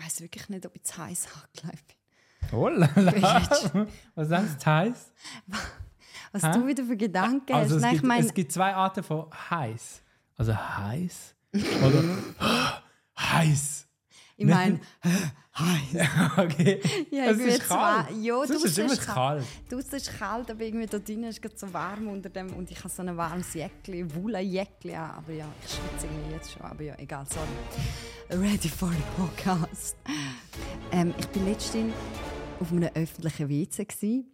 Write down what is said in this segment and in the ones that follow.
Ich weiß wirklich nicht, ob ich zu heiß angelegt bin. Oh la la. Was heißt heiß? Was Hä? du wieder für Gedanken Also hast. es Nein, ich gibt, meine, es gibt zwei Arten von heiß. Also heiß oder heiß. Ich mein, Okay. ja, es ist kalt. zwei- Ja, Sonst ist immer kalt. Draußen ist kalt, aber irgendwie da drinnen ist es so warm unter dem und ich habe so ein warmes Jäckli, Wolle-Jäckli an. Aber ja, ich schwitze irgendwie jetzt schon. Aber ja, egal, sorry. Ready for the podcast. Ähm, ich bin letztens auf einem öffentlichen WC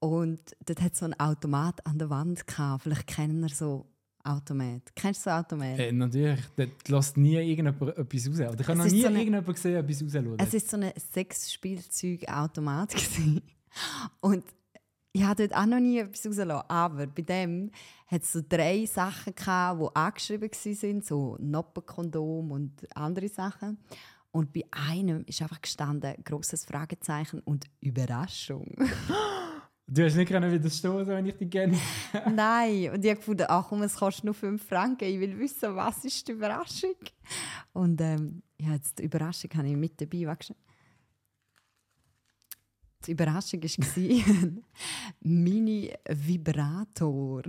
und dort hat so ein Automat an der Wand gehabt. Vielleicht kennen ihr so Automat. Kennst du so Automat? Äh, natürlich, dort lässt nie irgendjemand etwas raus. Oder ich habe noch nie so eine- irgendjemand gesehen, etwas rausschauen. Es war so ein Sexspielzeugautomat. Und ich habe dort auch noch nie etwas rausgelassen. Aber bei dem hat es so drei Sachen, gehabt, die angeschrieben waren, so Noppenkondom und andere Sachen. Und bei einem ist einfach gestanden, grosses Fragezeichen und Überraschung. Du hast nicht können widerstehen, wenn ich dich kenne. Nein, und ich habe gefunden, ach komm, es kostet nur 5 Franken, ich will wissen, was ist die Überraschung. Und ähm, ja, jetzt die Überraschung habe ich mit dabei. Warte. Die Überraschung war Mini-Vibrator.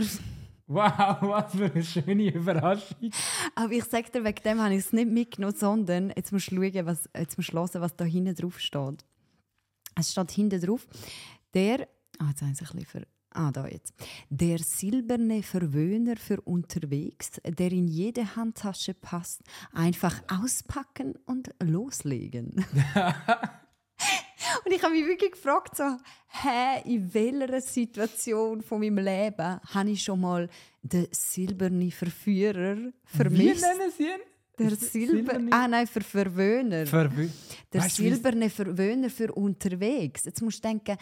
Wow, was für eine schöne Überraschung. Aber ich sage dir, wegen dem habe ich es nicht mitgenommen, sondern jetzt musst du schauen, was, jetzt musst du hören, was da hinten drauf steht. Es steht hinten drauf, der, ah, jetzt haben sie ein bisschen ver, ah, da jetzt. Der silberne Verwöhner für unterwegs, der in jede Handtasche passt, einfach auspacken und loslegen. Und ich habe mich wirklich gefragt, so, hä, in welcher Situation von meinem Leben habe ich schon mal den silbernen Verführer Wie vermisst? nennen sie ihn? Der Silber... silberne? Ah nein, für Verwöhner. Verwö der Weißt wie- silberne Verwöhner für unterwegs. Jetzt musst du denken,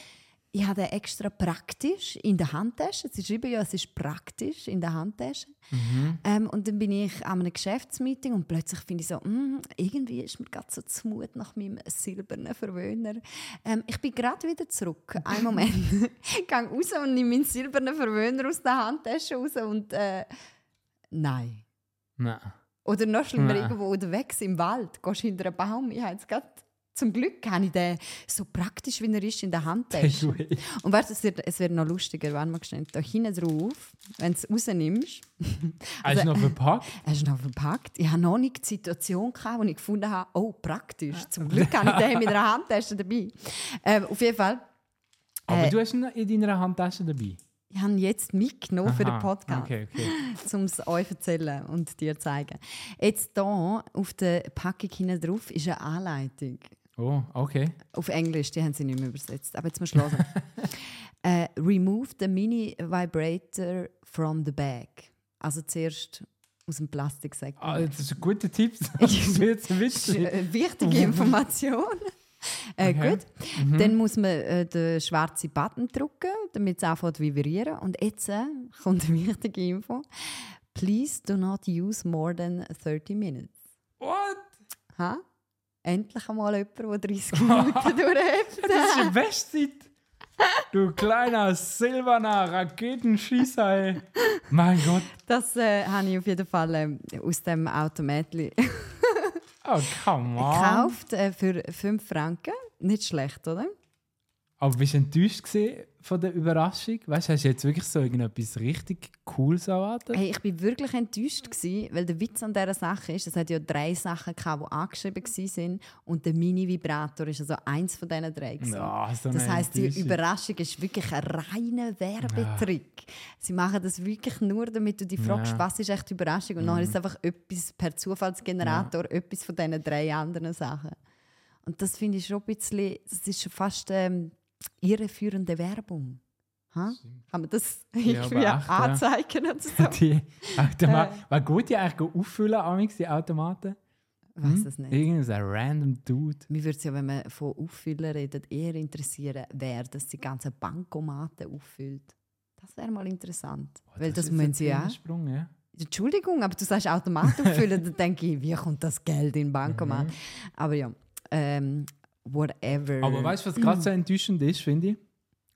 ich habe den extra praktisch in der Handtasche. Sie schreiben ja, es ist praktisch in der Handtasche. Mhm. Ähm, und dann bin ich an einem Geschäftsmeeting und plötzlich finde ich so, mm, irgendwie ist mir gerade so zumut nach meinem silbernen Verwöhner. Ähm, ich bin gerade wieder zurück. Einen Moment. ich gehe raus und nehme meinen silbernen Verwöhner aus der Handtasche raus und äh, nein. Nein. Oder noch schlimmer, Nein. irgendwo unterwegs im Wald, gehst hinter einem Baum. Ich habe jetzt gerade, zum Glück habe ich den so praktisch, wie er ist, in der Handtasche. Und weißt, du, es wird, es wird noch lustiger, wenn man schnell da hinten drauf, wenn du es rausnimmst, Hast du noch verpackt? er ist noch verpackt. Ich habe noch nicht die Situation gehabt, wo ich gefunden habe, oh, praktisch. Zum Glück habe ich den mit einer Handtasche dabei. Ähm, auf jeden Fall, Aber Äh, du hast ihn in deiner Handtasche dabei. ich habe jetzt mitgenommen für den Podcast. Okay, okay. um es euch zu erzählen und dir zu zeigen. Jetzt hier auf der Packung hinten drauf ist eine Anleitung. Oh, okay. Auf Englisch, die haben sie nicht mehr übersetzt. Aber jetzt musst du hören. äh, remove the mini vibrator from the bag. Also zuerst aus dem Plastiksack. Ah, das ist ein guter Tipp. Das witzig. eine wichtige Information. Äh, Okay. Gut. Dann muss man äh, den schwarzen Button drücken, damit es anfängt vibrieren. Und jetzt äh, kommt eine wichtige Info. Please do not use more than 30 minutes. What? Ha? Endlich einmal jemand, der 30 Minuten durchhält. Das ist die Bestzeit. Du kleiner silberner Raketenschießer, ey. Mein Gott. Das äh, habe ich auf jeden Fall ähm, aus dem Automatli Oh, come on. gekauft äh, für 5 Franken. Nicht schlecht, oder? Aber bist du enttäuscht gewesen von der Überraschung? Weißt du, hast du jetzt wirklich so irgendetwas richtig Cooles erwartet? Hey, ich bin wirklich enttäuscht gewesen, weil der Witz an dieser Sache ist, es hat ja drei Sachen gehabt, die angeschrieben waren und der Mini-Vibrator ist also eins von diesen drei. Ja, so das heißt, die. Überraschung ist wirklich ein reiner Werbetrick. Sie machen das wirklich nur, damit du dich fragst, Ja. Mhm. was ist echt Überraschung und dann ist es einfach etwas per Zufallsgenerator, etwas von diesen drei anderen Sachen. Und das finde ich schon ein bisschen, das ist schon fast ähm, irreführende Werbung. Ha? Kann man das Ja, irgendwie ja. anzeigen oder so? Die Automat Äh. War gut, die eigentlich auffüllen, amigs, die Automaten? Ich weiß es nicht. Irgendein random Dude. Mir würde es ja, wenn man von Auffüllen redet, eher interessieren, wer das die ganzen Bankomaten auffüllt. Das wäre mal interessant. Weil das, ist müssen sie ein ja. Sprung, ja. Entschuldigung, aber du sagst Automat auffüllen, dann denke ich, wie kommt das Geld in den Bankomat? Aber ja, ähm, whatever. Aber weißt du, was gerade so enttäuschend ist, finde ich?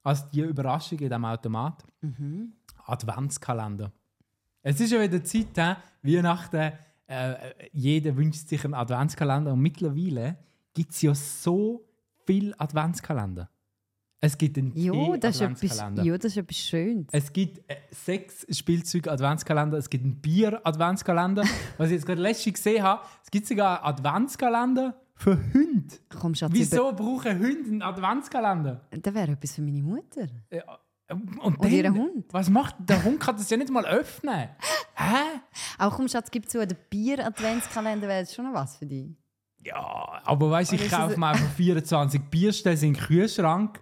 Als die Überraschung in diesem Automat. Mhm. Adventskalender. Es ist ja wieder Zeit, he? Weihnachten, äh, jeder wünscht sich einen Adventskalender und mittlerweile gibt es ja so viele Adventskalender. Es gibt einen Ja, das ist, etwas, ja, das ist etwas Schönes. Es gibt äh, sechs Spielzeug-Adventskalender, es gibt einen Bier-Adventskalender. Was ich jetzt gerade letztens gesehen habe, es gibt sogar einen Adventskalender für Hunde. Komm, Schatz, Wieso brauchen Hunde einen Adventskalender? Über, das wäre etwas für meine Mutter. Ja, Und, Und ihren Hund. Was macht der Hund? Kann das ja nicht mal öffnen. Hä? Auch komm, Schatz, gibt zu, der Bier-Adventskalender wäre jetzt schon noch was für dich. Ja, aber weißt du, ich kaufe mir einfach 24 Bierstellen in den Kühlschrank.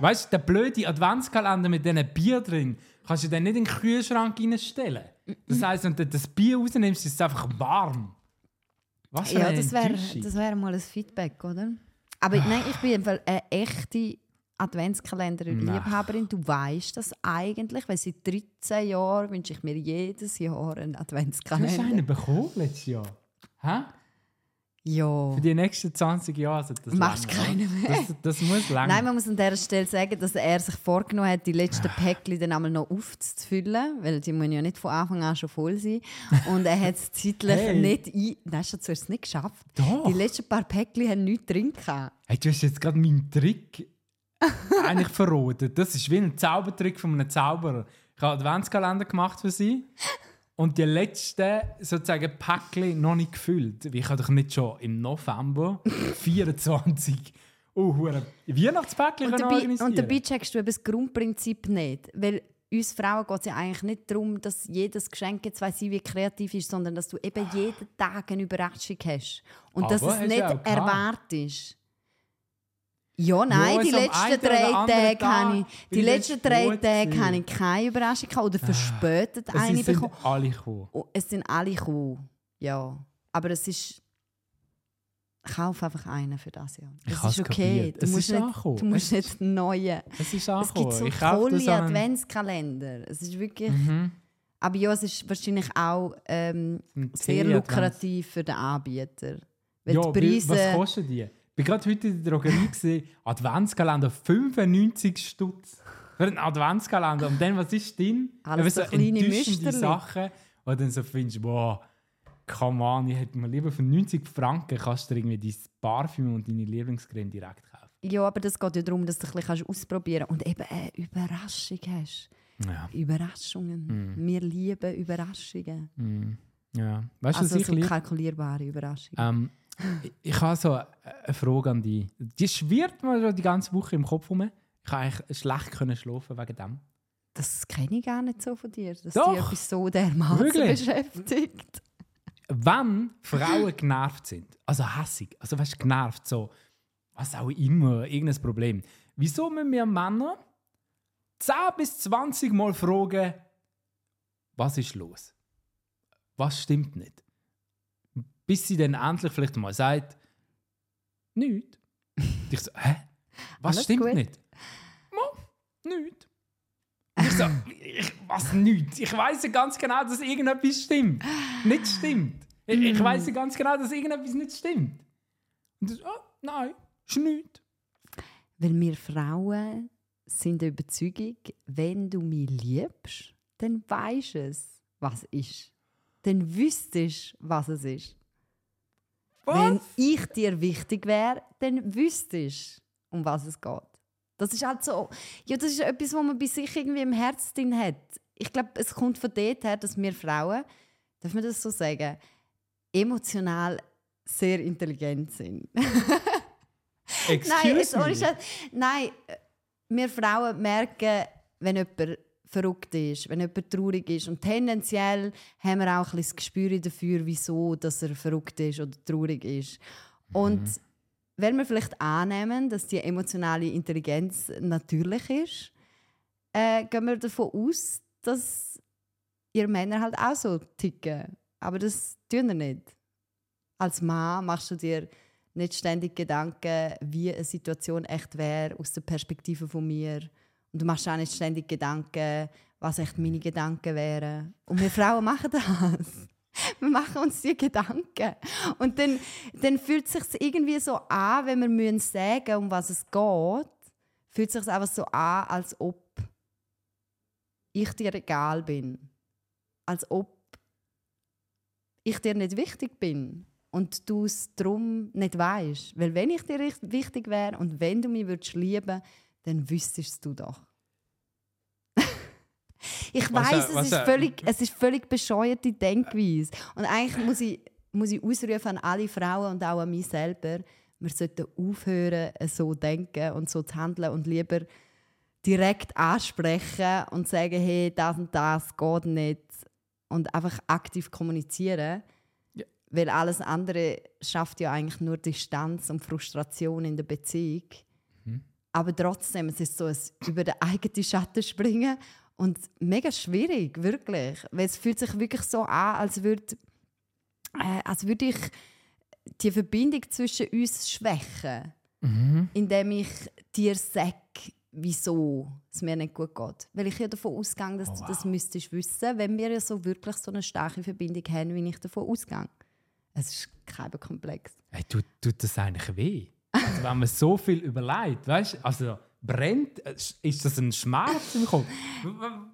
Weißt du, der blöde Adventskalender mit diesen Bier drin, kannst du den nicht in den Kühlschrank reinstellen. Das heisst, wenn du das Bier rausnimmst, ist es einfach warm. Was Ja, das wäre wär mal ein Feedback, oder? Aber nein, ich bin einfach eine echte Adventskalender-Liebhaberin. Du weißt das eigentlich, weil seit 13 Jahren wünsche ich mir jedes Jahr einen Du hast Adventskalender. einen bekommen letztes Jahr. Hä? Ja. Für die nächsten 20 Jahre sollte das Machst lange, keinen oder? Das, das muss lang. Nein, man muss an dieser Stelle sagen, dass er sich vorgenommen hat, die letzten Päckchen dann einmal noch aufzufüllen, weil die müssen ja nicht von Anfang an schon voll sein. Und er hat es zeitlich Hey. nicht ein... Nein, Schatz, du hast es nicht geschafft. Doch. Die letzten paar Päckchen haben nichts drin gehabt. Hey, du hast jetzt gerade meinen Trick eigentlich verraten. Das ist wie ein Zaubertrick von einem Zauberer. Ich habe Adventskalender gemacht für sie und die letzten sozusagen Päckchen noch nicht gefüllt. Ich habe doch nicht schon im November 24 oh, Weihnachtspäckchen Und dabei, organisieren. und dabei checkst du eben das Grundprinzip nicht. Weil uns Frauen geht es ja eigentlich nicht darum, dass jedes Geschenk jetzt weiss ich, wie kreativ ist, sondern dass du eben jeden Tag eine Überraschung hast. Und dass Aber es hast nicht gehabt. erwartest. Ja, nein, Ja, die letzten drei Tage Tag habe ich, die letzten drei Tage habe ich keine Überraschung gehabt oder verspätet es eine sind bekommen. alle gekommen. Oh, Es sind alle gekommen, ja. Aber es ist... Kauf einfach einen für das Jahr. Das ist okay. Du Es musst ist nicht, du musst Es nicht neue. Es ist Es angekommen. gibt so ich tolle Adventskalender. Es ist wirklich. Mhm. Aber ja, es ist wahrscheinlich auch ähm, sehr lukrativ für den Anbieter. Weil Ja, die Preise. was kosten die? Ich war gerade heute in der Drogerie, gesehen, Adventskalender 95 Stutz. Für einen Adventskalender. Und dann, was ist drin? Alles so kleine Müsterli. Sachen, wo du dann so findest, boah, come on, ich hätte mir lieber für 90 Franken kannst du irgendwie dein Parfüm und deine Lieblingscreme direkt kaufen. Ja, aber das geht ja darum, dass du ein bisschen ausprobieren kannst und eben eine Überraschung hast. Ja. Überraschungen. Mm. Wir lieben Überraschungen. Mm. ja. Weißt du, Also ich so kalkulierbare Überraschungen. Ähm, ich- ich habe so eine Frage an dich. Die schwirrt mir schon die ganze Woche im Kopf rum. Ich kann eigentlich schlecht können schlafen wegen dem. Das kenne ich gar nicht so von dir, dass Doch. dich etwas so dermaßen Wirklich? beschäftigt. Wenn Frauen genervt sind, also hässig, also weißt du, genervt, so, was auch immer, irgendein Problem, wieso müssen wir Männer 10 bis 20 Mal fragen, was ist los? Was stimmt nicht? Bis sie dann endlich vielleicht mal sagt, nichts. Ich so, hä? Was Alles stimmt gut. nicht? Mo, nichts. Und Ich so, ich, was nichts? Ich weiß ja ganz genau, dass irgendetwas stimmt. Nicht stimmt. Ich, ich weiß ja ganz genau, dass irgendetwas nicht stimmt. Und das, oh, nein, ist nichts. Weil wir Frauen sind der Überzeugung, wenn du mich liebst, dann weisst du es, was ist. Dann wüsstest du, was es ist. Wenn Was? ich dir wichtig wäre, dann wüsstest du, um was es geht. Das ist halt so. Ja, das ist etwas, was man bei sich irgendwie im Herzen drin hat. Ich glaube, es kommt von dort her, dass wir Frauen, darf man das so sagen, emotional sehr intelligent sind. Excuse Nein, ohne Scheiß. Nein, äh, wir Frauen merken, wenn jemand verrückt ist, wenn jemand traurig ist. Und tendenziell haben wir auch ein bisschen das Gespür dafür, wieso dass er verrückt ist oder traurig ist. Und wenn wir vielleicht annehmen, dass die emotionale Intelligenz natürlich ist, äh, gehen wir davon aus, dass ihr Männer halt auch so ticken. Aber das tun wir nicht. Als Mann machst du dir nicht ständig Gedanken, wie eine Situation echt wäre aus der Perspektive von mir. Und du machst auch nicht ständig Gedanken, was echt meine Gedanken wären. Und wir Frauen machen das. Wir machen uns die Gedanken. Und dann, dann fühlt es sich irgendwie so an, wenn wir müssen sagen, um was es geht, fühlt es sich einfach so an, als ob ich dir egal bin. Als ob ich dir nicht wichtig bin. und du es darum nicht weißt. Weil wenn ich dir wichtig wäre und wenn du mich würdest lieben, dann wüsstest du doch. ich weiß, es, ist völlig, es ist völlig bescheuerte Denkweise. Und eigentlich muss ich, muss ich ausrufen an alle Frauen und auch an mich selber, wir sollten aufhören, so zu denken und so zu handeln und lieber direkt ansprechen und sagen, hey, das und das geht nicht. Und einfach aktiv kommunizieren. Ja. Weil alles andere schafft ja eigentlich nur Distanz und Frustration in der Beziehung. Aber trotzdem, es ist so ein über den eigenen Schatten springen und mega schwierig, wirklich. Weil es fühlt sich wirklich so an, als würde, äh, als würde ich die Verbindung zwischen uns schwächen, Mhm. indem ich dir sage, wieso es mir nicht gut geht. Weil ich ja davon ausgehe, dass Oh, du wow. das müsstest wissen, wenn wir ja so wirklich so eine starke Verbindung haben, wie ich davon ausgehe. Es ist kein Komplex. Hey, tut, tut das eigentlich weh? Also, wenn man so viel überlegt, weißt? Also, brennt, äh, ist das ein Schmerz im Kopf?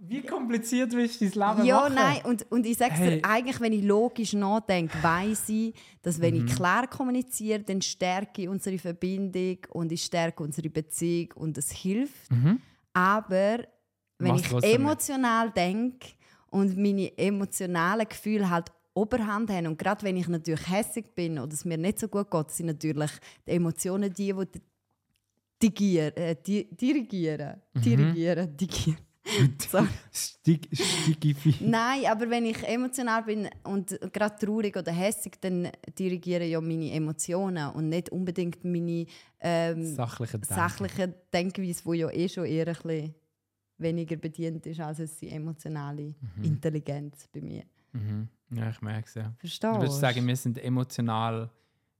Wie kompliziert willst du dein Leben Ja, machen? nein, und, und ich sage Hey. dir, eigentlich, wenn ich logisch nachdenke, weiss ich, dass wenn Mhm. ich klar kommuniziere, dann stärke ich unsere Verbindung und ich stärke unsere Beziehung und es hilft. Mhm. Aber wenn Mach's ich emotional denke und meine emotionalen Gefühle halt Oberhand haben und gerade wenn ich natürlich hässig bin oder es mir nicht so gut geht, sind natürlich die Emotionen die, die äh, di dirigieren, Mhm. dirigieren, digieren. Stig, Stigifi. Nein, aber wenn ich emotional bin und gerade traurig oder hässig, dann dirigieren ja meine Emotionen und nicht unbedingt meine ähm, Sachliche Denken. sachliche Denkweise, die ja eh schon eher ein bisschen weniger bedient ist als die emotionale Intelligenz bei mir. Mhm. Ja, ich merke es, ja. Verstehst Du würdest sagen, wir sind emotional,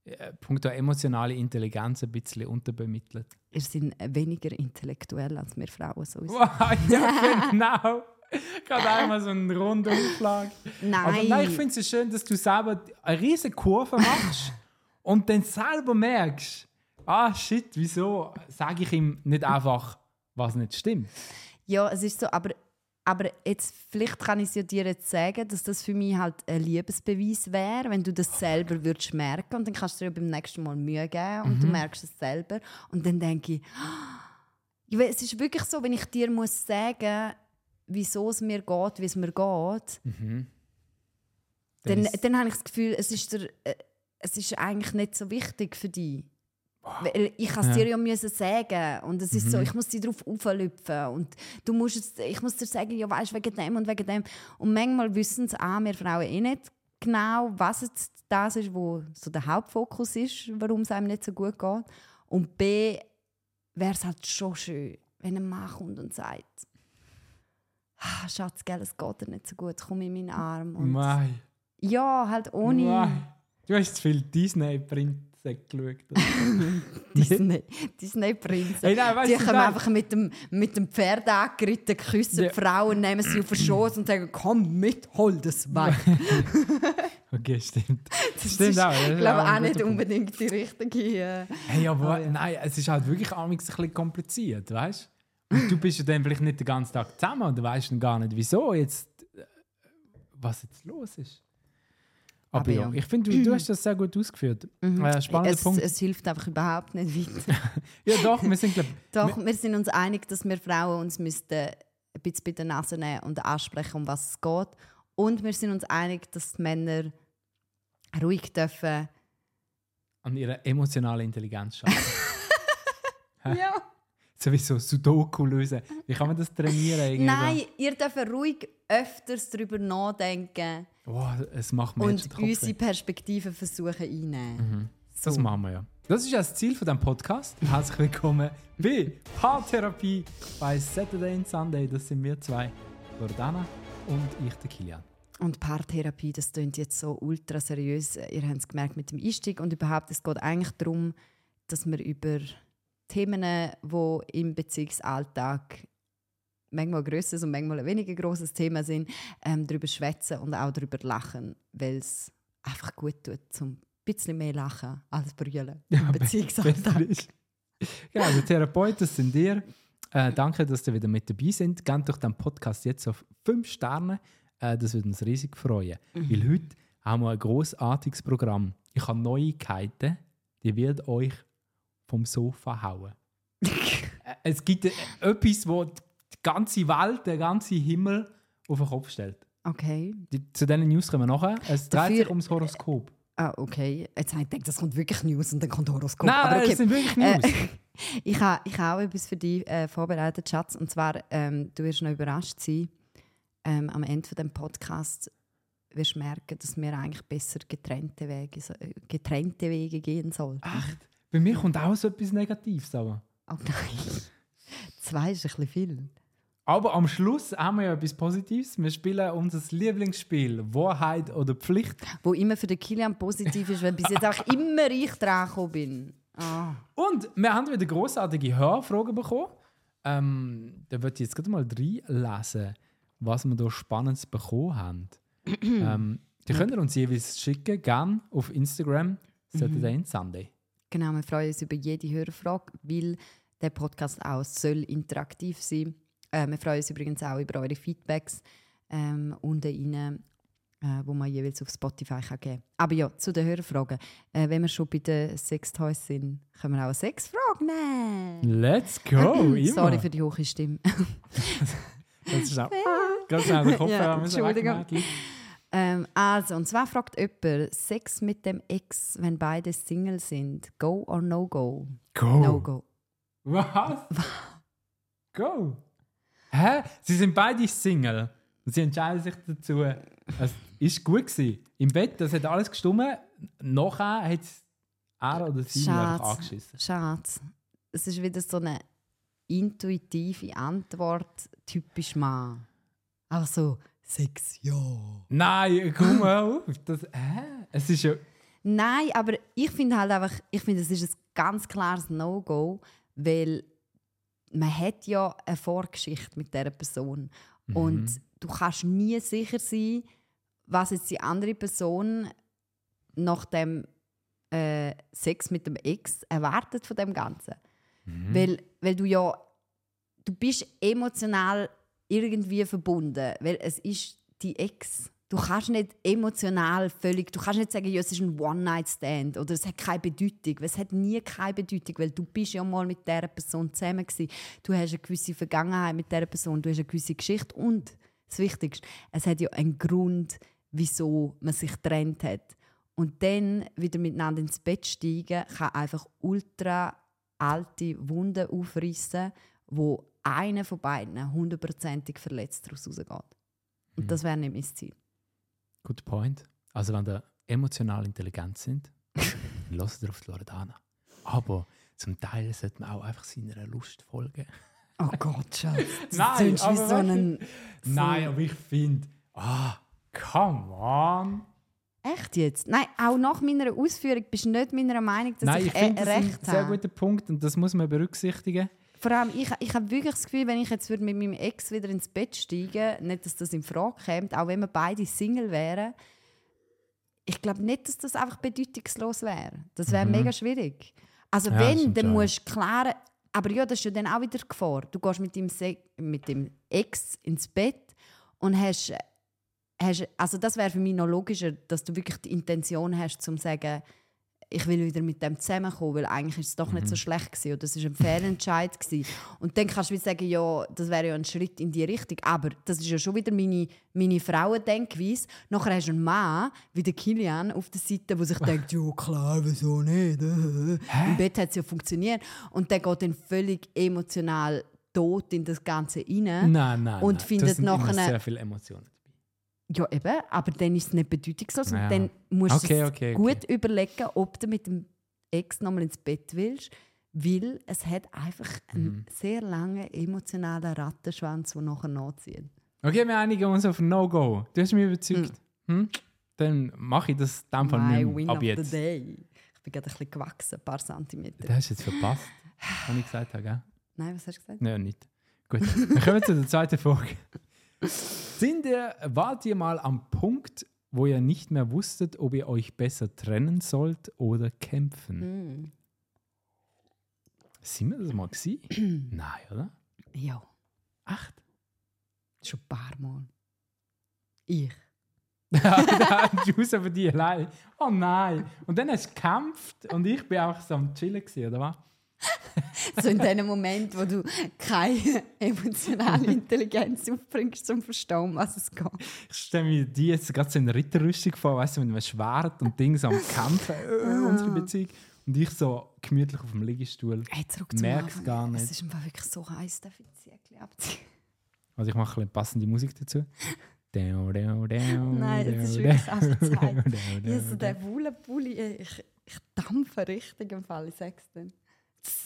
äh, punkto emotionale Intelligenz ein bisschen unterbemittelt. Ihr seid weniger intellektuell als wir Frauen so. Wow, ja, genau. Gerade einmal so einen Rundumschlag. Nein, Aber nein, ich finde es schön, dass du selber eine riesige Kurve machst und dann selber merkst, ah shit, wieso sage ich ihm nicht einfach, was nicht stimmt? Ja, es ist so, aber, aber jetzt, vielleicht kann ich es ja dir jetzt sagen, dass das für mich halt ein Liebesbeweis wäre, wenn du das selber würdest merken und dann kannst du dir ja beim nächsten Mal Mühe geben und du merkst es selber. Und dann denke ich, weiss, es ist wirklich so, wenn ich dir muss sagen, wieso es mir geht, wie es mir geht, dann, ist- dann habe ich das Gefühl, es ist, der, äh, es ist eigentlich nicht so wichtig für dich. Weil ich kann es dir ja müssen sagen. Und es ist so, ich muss dich darauf auflüpfen. Und du musst es, ich muss dir sagen, ja weißt wegen dem und wegen dem. Und manchmal wissen es auch wir Frauen eh nicht genau, was jetzt das ist, wo so der Hauptfokus ist, warum es einem nicht so gut geht. Und b wäre es halt schon schön, wenn ein Mann kommt und sagt, ah, Schatz, gell, es geht dir nicht so gut, komm in meinen Arm. Und Mei, ja, halt ohne mei. Du hast zu viel Disney-Prinzessin geschaut. Disney, Disney Prinzen. Hey, nein, die du, kommen einfach mit dem, mit dem Pferd angeritten, küssen Ja. die Frauen, nehmen sie auf den Schoß und sagen, komm mit, hol das Weib. Okay, stimmt. Das Stimmt ist, auch, ich glaube auch auch nicht Punkt. unbedingt die richtige... Äh, Hey, aber ja. nein, es ist halt wirklich ein bisschen kompliziert, weißt du? Und du bist ja dann vielleicht nicht den ganzen Tag zusammen und du weißt dann gar nicht, wieso jetzt, äh, was jetzt los ist. Aber, Aber ja, ja. ich finde, du, du hast das sehr gut ausgeführt. Äh, spannender es, Punkt. es hilft einfach überhaupt nicht weiter. ja, doch, wir sind, glaube Doch, wir sind uns einig, dass wir Frauen uns müssten ein bisschen bei der Nase nehmen und ansprechen, um was es geht. Und wir sind uns einig, dass die Männer ruhig dürfen. an ihrer emotionalen Intelligenz arbeiten. Ja. Sowieso Sudoku lösen. Wie kann man das trainieren? irgendwie Nein, ihr dürft ruhig öfters darüber nachdenken So? Wow, es macht mir und unsere. Perspektiven versuchen einnehmen. Das machen wir ja. Das ist ja das Ziel von diesem Podcast. Herzlich willkommen bei Paartherapie bei Saturday and Sunday. Das sind wir zwei, Jordana und ich, der Kilian. Und Paartherapie, das klingt jetzt so ultra seriös. Ihr habt es gemerkt mit dem Einstieg. Und überhaupt, es geht eigentlich darum, dass wir über Themen, die im Beziehungsalltag manchmal ein grosses und manchmal ein weniger grosses Thema sind, ähm, darüber schwätzen und auch darüber lachen, weil es einfach gut tut, zum ein bisschen mehr lachen als brüllen im be- Beziehungsalltag. Genau, der Therapeut, das sind ihr. Äh, danke, dass ihr wieder mit dabei sind. Gebt doch den Podcast jetzt auf 5 Sterne. Äh, das würde uns riesig freuen. Mhm. Weil heute haben wir ein großartiges Programm. ich habe Neuigkeiten, die wird euch vom Sofa hauen. Äh, es gibt äh, etwas, wo die ganze Welt, der ganze Himmel auf den Kopf stellt. Okay. Die, zu diesen News kommen wir nachher. Es dreht Dafür- sich ums Horoskop. Ah, okay. Jetzt habe ich gedacht, das kommt wirklich News und dann kommt Horoskop. Nein, Aber okay. es sind wirklich News. Äh, ich habe ich ha auch etwas für dich äh, vorbereitet, Schatz. Und zwar, ähm, du wirst noch überrascht sein, ähm, am Ende von dem Podcast wirst du merken, dass wir eigentlich besser getrennte Wege, äh, getrennte Wege gehen sollten. Echt? Bei mir kommt auch so etwas Negatives. Aber. Oh nein. Zwei ist ein bisschen viel. aber am Schluss haben wir ja etwas Positives. Wir spielen unser Lieblingsspiel Wahrheit oder Pflicht. Wo immer für den Kilian positiv ist, weil bis jetzt auch immer ich dran gekommen bin. Ah. Und wir haben wieder großartige Hörfragen bekommen. Ähm, da würde ich jetzt gerade mal reinlesen, was wir da Spannendes bekommen haben. ähm, die könnt ihr uns jeweils schicken, gerne auf Instagram, Saturday and Sunday. Genau, wir freuen uns über jede Hörerfrage, weil der Podcast auch soll interaktiv sein. Äh, wir freuen uns übrigens auch über eure Feedbacks ähm, unten rein, äh, wo man jeweils auf Spotify kann geben kann. Aber ja, zu den Hörerfragen. Äh, wenn wir schon bei den Sextoys sind, können wir auch eine Sexfrage nehmen. Let's go! Sorry für die hohe Stimme. Ganz schnell, ganz schnell den Kopf Ja, Entschuldigung. ähm, also, und zwar fragt jemand, Sex mit dem Ex, wenn beide Single sind, go or no go? Go! No go. Was? Go! Hä? Sie sind beide Single. Und sie entscheiden sich dazu. Es ist gut gewesen. Im Bett, das hat alles gestummen. Nachher hat er oder sie mich einfach Schatz, angeschissen. Schatz, es ist wieder so eine intuitive Antwort, typisch Mann. Auch so, Sex, ja. Nein, komm mal auf. Das, hä? Es ist ja. Nein, aber ich finde halt einfach, ich finde, es ist ein ganz klares No-Go, weil man hat ja eine Vorgeschichte mit dieser Person und du kannst nie sicher sein, was jetzt die andere Person nach dem äh, Sex mit dem Ex erwartet von dem Ganzen. Weil, weil du ja, du bist emotional irgendwie verbunden, weil es ist die Ex. Du kannst nicht emotional völlig, du kannst nicht sagen, ja, es ist ein One-Night-Stand oder es hat keine Bedeutung. Es hat nie keine Bedeutung, weil du bist ja mal mit dieser Person zusammen gewesen. Du hast eine gewisse Vergangenheit mit dieser Person, du hast eine gewisse Geschichte und das Wichtigste, es hat ja einen Grund, wieso man sich getrennt hat. Und dann wieder miteinander ins Bett steigen, kann einfach ultra alte Wunden aufreißen, wo einer von beiden hundertprozentig verletzt daraus rausgeht. Und das wäre nicht mein Ziel. Good point. Also, wenn ihr emotional intelligent sind, dann lasst ihr auf die Loredana. Aber zum Teil sollte man auch einfach seiner Lust folgen. Oh Gott, Schatz. Nein, aber so ein... Nein, aber ich finde, ah, come on. Echt jetzt? Nein, auch nach meiner Ausführung bist du nicht meiner Meinung, dass Nein, ich, ich finde, äh, das ist ein recht sehr habe. guter Punkt und das muss man berücksichtigen. Vor allem, ich, ich habe wirklich das Gefühl, wenn ich jetzt würde mit meinem Ex wieder ins Bett steigen nicht, dass das in Frage kommt, auch wenn wir beide Single wären, ich glaube nicht, dass das einfach bedeutungslos wäre. Das wäre mega schwierig. Also Mhm. Ja, wenn, dann musst du klären, aber ja, das ist ja dann auch wieder Gefahr. Du gehst mit dem, Se mit dem Ex ins Bett und hast, hast also das wäre für mich noch logischer, dass du wirklich die Intention hast, zum zu sagen, ich will wieder mit dem zusammenkommen, weil eigentlich ist es doch Mhm. nicht so schlecht gewesen oder das ist ein Fehlentscheid gewesen. Und dann kannst du wieder sagen, ja, das wäre ja ein Schritt in die Richtung, aber das ist ja schon wieder meine, meine Frauendenkweise. Nachher hast du einen Mann, wie der Kilian, auf der Seite, der sich denkt, ja klar, wieso nicht? Im Bett hat es ja funktioniert. Und der geht dann völlig emotional tot in das Ganze rein. Nein, nein. Und nein. findet das sind nachher- sehr viele Emotionen. Ja, eben, aber dann ist es nicht bedeutungslos. Ja. Und dann musst Okay, du okay, okay. gut überlegen, ob du mit dem Ex nochmal ins Bett willst. Weil es hat einfach Mhm. einen sehr langen emotionalen Rattenschwanz, der nachher nachzieht. Okay, wir einigen uns auf No-Go. Du hast mich überzeugt. Hm? Dann mache ich das in dem Fall My nicht win. Ab jetzt. day. Ich bin gerade ein bisschen gewachsen, ein paar Zentimeter. Das hast du jetzt verpasst, was ich gesagt habe, gell? Nein, was hast du gesagt? Nein, nicht. Gut, dann kommen wir zu der zweiten Frage. Sind ihr, wart ihr mal am Punkt, wo ihr nicht mehr wusstet, ob ihr euch besser trennen sollt oder kämpfen? Mm. Sind wir das mal gewesen? Nein, oder? Ja, Echt? schon ein paar Mal. Ich. raus für die allein. Oh nein. Und dann hast du gekämpft und ich bin auch so am Chillen, gewesen, oder was? so in dem Moment, wo du keine emotionale Intelligenz aufbringst, zum Verstehen, was es geht. Ich stelle mir die jetzt gerade so in Ritterrüstung vor, weißt du, mit einem Schwert und Ding so am Kämpfen, äh, unsere Beziehung. Und ich so gemütlich auf dem Liegestuhl. Hey, zurück Merk's gar nicht. Es ist einfach wirklich so heiß, darf ich das abziehen? Also ich mache ein passende Musik dazu. Nein, es ist wirklich einfach Zeit. Ja, so der Wollenpulli, ich, ich dampfe richtig im Fall, ich sag's dir.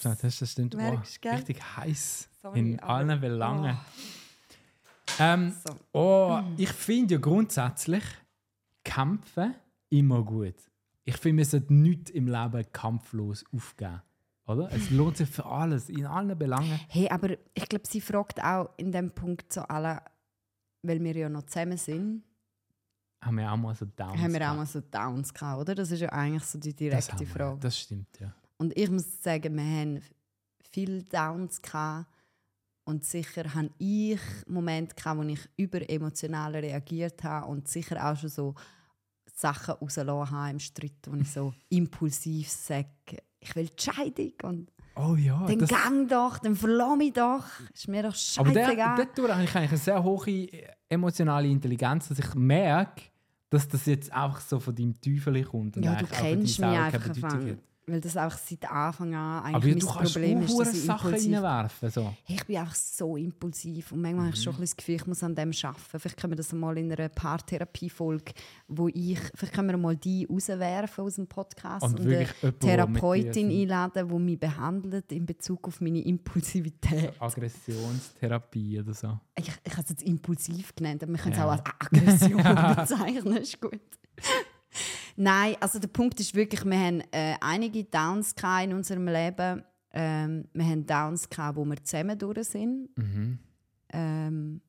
Ja, das, das stimmt. Merkst, oh, richtig heiß. Sorry, in allen Belangen. Oh. Ähm, So. oh, ich finde ja grundsätzlich Kämpfen immer gut. Ich finde, wir sollten nichts im Leben kampflos aufgeben. Oder? Es lohnt sich für alles, in allen Belangen. Hey, aber ich glaube, sie fragt auch in dem Punkt so alle, weil wir ja noch zusammen sind, Haben wir auch mal so Downs haben wir auch mal so Downs gehabt, oder? Das ist ja eigentlich so die das direkte wir, Frage. Das stimmt, ja. Und ich muss sagen, wir haben viele Downs gehabt. Und sicher habe ich Momente gehabt, wo ich überemotional reagiert habe und sicher auch schon so Sachen rausgelassen habe im Streit, wo ich so impulsiv sage, ich will die Scheidung und Oh ja, dann das, gang doch, dann verlass mich doch, ist mir doch aber scheißegal. dadurch habe ich eigentlich eine sehr hohe emotionale Intelligenz, dass ich merke, dass das jetzt auch so von deinem Teufel kommt. und ja, du kennst mich einfach. Weil das auch seit Anfang an Aber eigentlich du mein Problem ist, dass ich Sachen reinwerfen. So. Hey, Ich bin einfach so impulsiv und manchmal habe ich schon Mhm. ein das Gefühl, ich muss an dem arbeiten. Vielleicht können wir das mal in einer Paartherapie-Folge, wo ich, vielleicht können wir mal die rauswerfen aus dem Podcast Und und, eine Therapeutin einladen, die mich behandelt in Bezug auf meine Impulsivität. Aggressionstherapie oder so. Ich, ich habe es jetzt impulsiv genannt, aber wir können es Ja. auch als Aggression bezeichnen, ist gut. Nein, also der Punkt ist wirklich, wir haben äh, einige Downs in unserem Leben. Ähm, wir haben Downs gehabt, wo wir zusammen durch sind. Mhm. Ähm,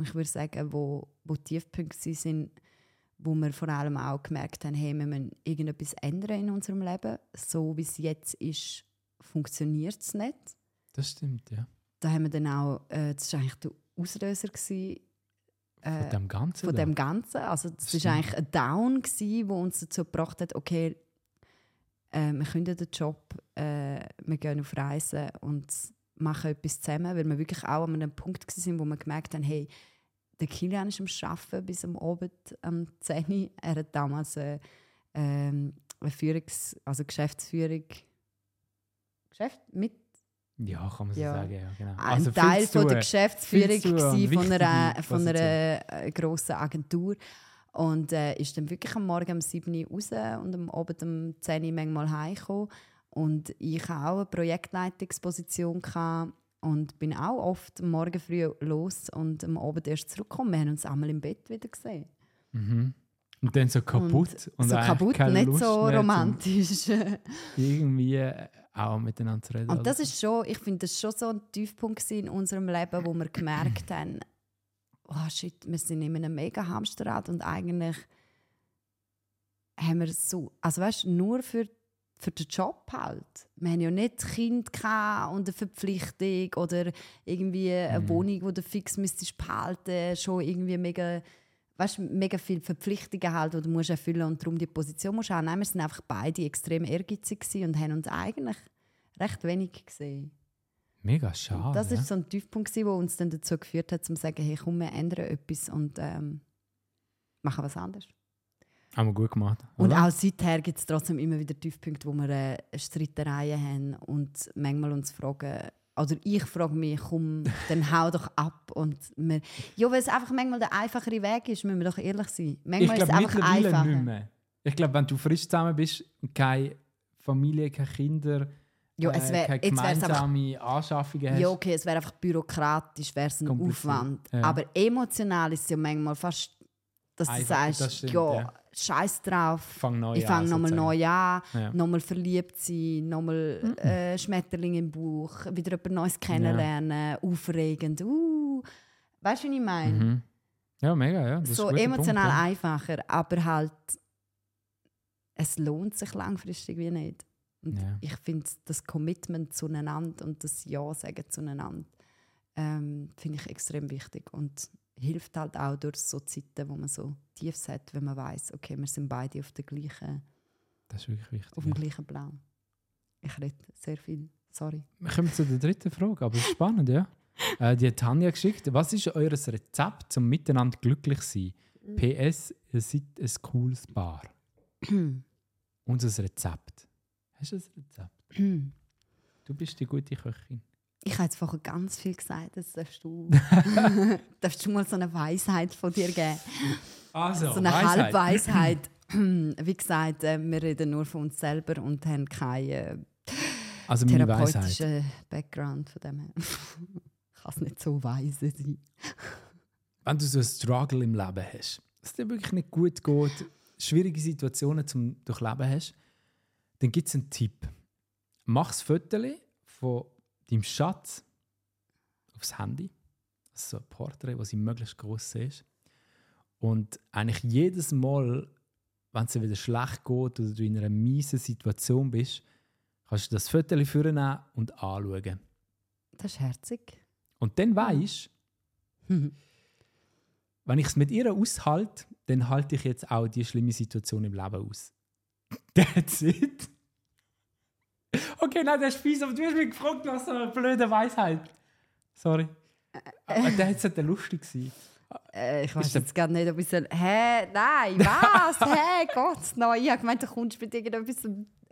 ich würde sagen, wo, wo Tiefpunkte sind, wo wir vor allem auch gemerkt haben, hey, wir müssen irgendetwas ändern in unserem Leben. So wie es jetzt ist, funktioniert es nicht. Das stimmt, ja. Da haben wir dann auch, äh, das war eigentlich der Auslöser, gewesen, Von äh, dem Ganzen. von dem Ganzen. Also das Stimmt. war eigentlich ein Down, gewesen, wo uns dazu gebracht hat, okay, äh, wir können den Job, äh, wir gehen auf Reisen und machen etwas zusammen, weil wir wirklich auch an einem Punkt waren, wo wir gemerkt haben, hey, der Kilian ist am Arbeiten bis am Abend am 10 Uhr. Er hat damals äh, ähm, eine Führungs-, also Geschäftsführung Geschäft mit Ja, kann man so Ja. sagen, ja, genau. ein Also Teil von der. Geschäftsführung von einer, von einer äh, grossen Agentur. Und äh, ist dann wirklich am Morgen um 7 Uhr raus und am Abend um 10 Uhr manchmal heimgekommen. Und ich hatte auch eine Projektleitungsposition gehabt und bin auch oft am Morgen früh los und am Abend erst zurückgekommen. Wir haben uns einmal im Bett wieder gesehen. Mhm. Und dann so kaputt. Und, so eigentlich kaputt, nicht Lust so romantisch. Irgendwie äh, auch miteinander zu reden. Und das ist schon, ich finde, das schon so ein Tiefpunkt in unserem Leben, wo wir gemerkt haben, oh shit, wir sind in einem mega Hamsterrad und eigentlich haben wir so, also weißt du, nur für, für den Job halt. Wir haben ja nicht Kind und eine Verpflichtung oder irgendwie eine Mhm. Wohnung, die du fix müsstest behalten, schon irgendwie mega, weißt, du, mega viele Verpflichtungen halt, die du musst erfüllen und darum die Position musst du auch nehmen. Wir sind einfach beide extrem ehrgeizig und haben uns eigentlich recht wenig gesehen. Mega schade. das ja. ist so ein Tiefpunkt, der uns dann dazu geführt hat, zu sagen, hey, komm, wir ändern etwas und ähm, machen was anderes. Haben wir gut gemacht. Und oder? auch seither gibt es trotzdem immer wieder Tiefpunkte, wo wir äh, Streitereien haben und manchmal uns fragen, oder ich frage mich, komm, dann hau doch ab. Und wir, ja, weil es einfach manchmal der einfachere Weg ist, müssen wir doch ehrlich sein. ich Manchmal ist es einfach einfacher. Ich glaube, wenn du frisch zusammen bist und keine Familie, keine Kinder, Ja, es äh, wär, keine jetzt es einfach gemeinsame Anschaffungen hast. Ja, okay, es wäre einfach bürokratisch, wäre es ein Aufwand. ja. Aber emotional ist es ja manchmal fast, dass Einfach, du sagst, das stimmt, ja, ja. scheiß drauf, Fang neu ich an, fange nochmal neu an, Ja. nochmal verliebt sein, nochmal äh, Schmetterling im Bauch, wieder jemand Neues kennenlernen, aufregend. Uh, weißt du, was ich meine? Mhm. Ja, mega, ja. Das So ein emotional Punkt, einfacher, aber halt, es lohnt sich langfristig wie nicht. Und ich finde das Commitment zueinander und das Ja sagen zueinander ähm, finde ich extrem wichtig. Und hilft halt auch durch so Zeiten, wo man so Tiefs hat, wenn man weiß, okay, wir sind beide auf, der gleichen, Das ist wirklich wichtig. auf dem gleichen Plan. Ich rede sehr viel, sorry. Wir kommen zu der dritten Frage, aber spannend, ja. Äh, die hat Tanja geschickt. Was ist euer Rezept zum Miteinander glücklich sein? PS, ihr seid ein cooles Paar. Unser Rezept. Hast du ein Rezept? Du bist die gute Köchin. Ich habe jetzt vorher ganz viel gesagt, jetzt darfst du, darfst du mal so eine Weisheit von dir geben. Also, so eine Halbweisheit. Wie gesagt, äh, wir reden nur von uns selber und haben keinen äh, Also meine Weisheit. therapeutischen Background von dem her. Kann es nicht so weise sein. Wenn du so einen Struggle im Leben hast, dass es dir wirklich nicht gut geht, schwierige Situationen zum Durchleben hast, dann gibt es einen Tipp. Mach ein Foto von deinem Schatz aufs Handy. Das ist so ein Porträt, das sie möglichst groß ist. Und eigentlich jedes Mal, wenn es dir wieder schlecht geht oder du in einer miesen Situation bist, kannst du das Foto vornehmen und anschauen. Das ist herzig. Und dann weisst wenn ich es mit ihr aushalte, dann halte ich jetzt auch die schlimme Situation im Leben aus. That's it. Okay, nein, ist fies, aber du hast mich gefragt nach so einer blöden Weisheit. Sorry. Aber der hat sollte lustig sein. Äh, ich weiß der- jetzt gar nicht, ob ich soll... Hä? Nein, was? Hä? Gott, nein. Ich habe gemeint, du kommst mit irgendetwas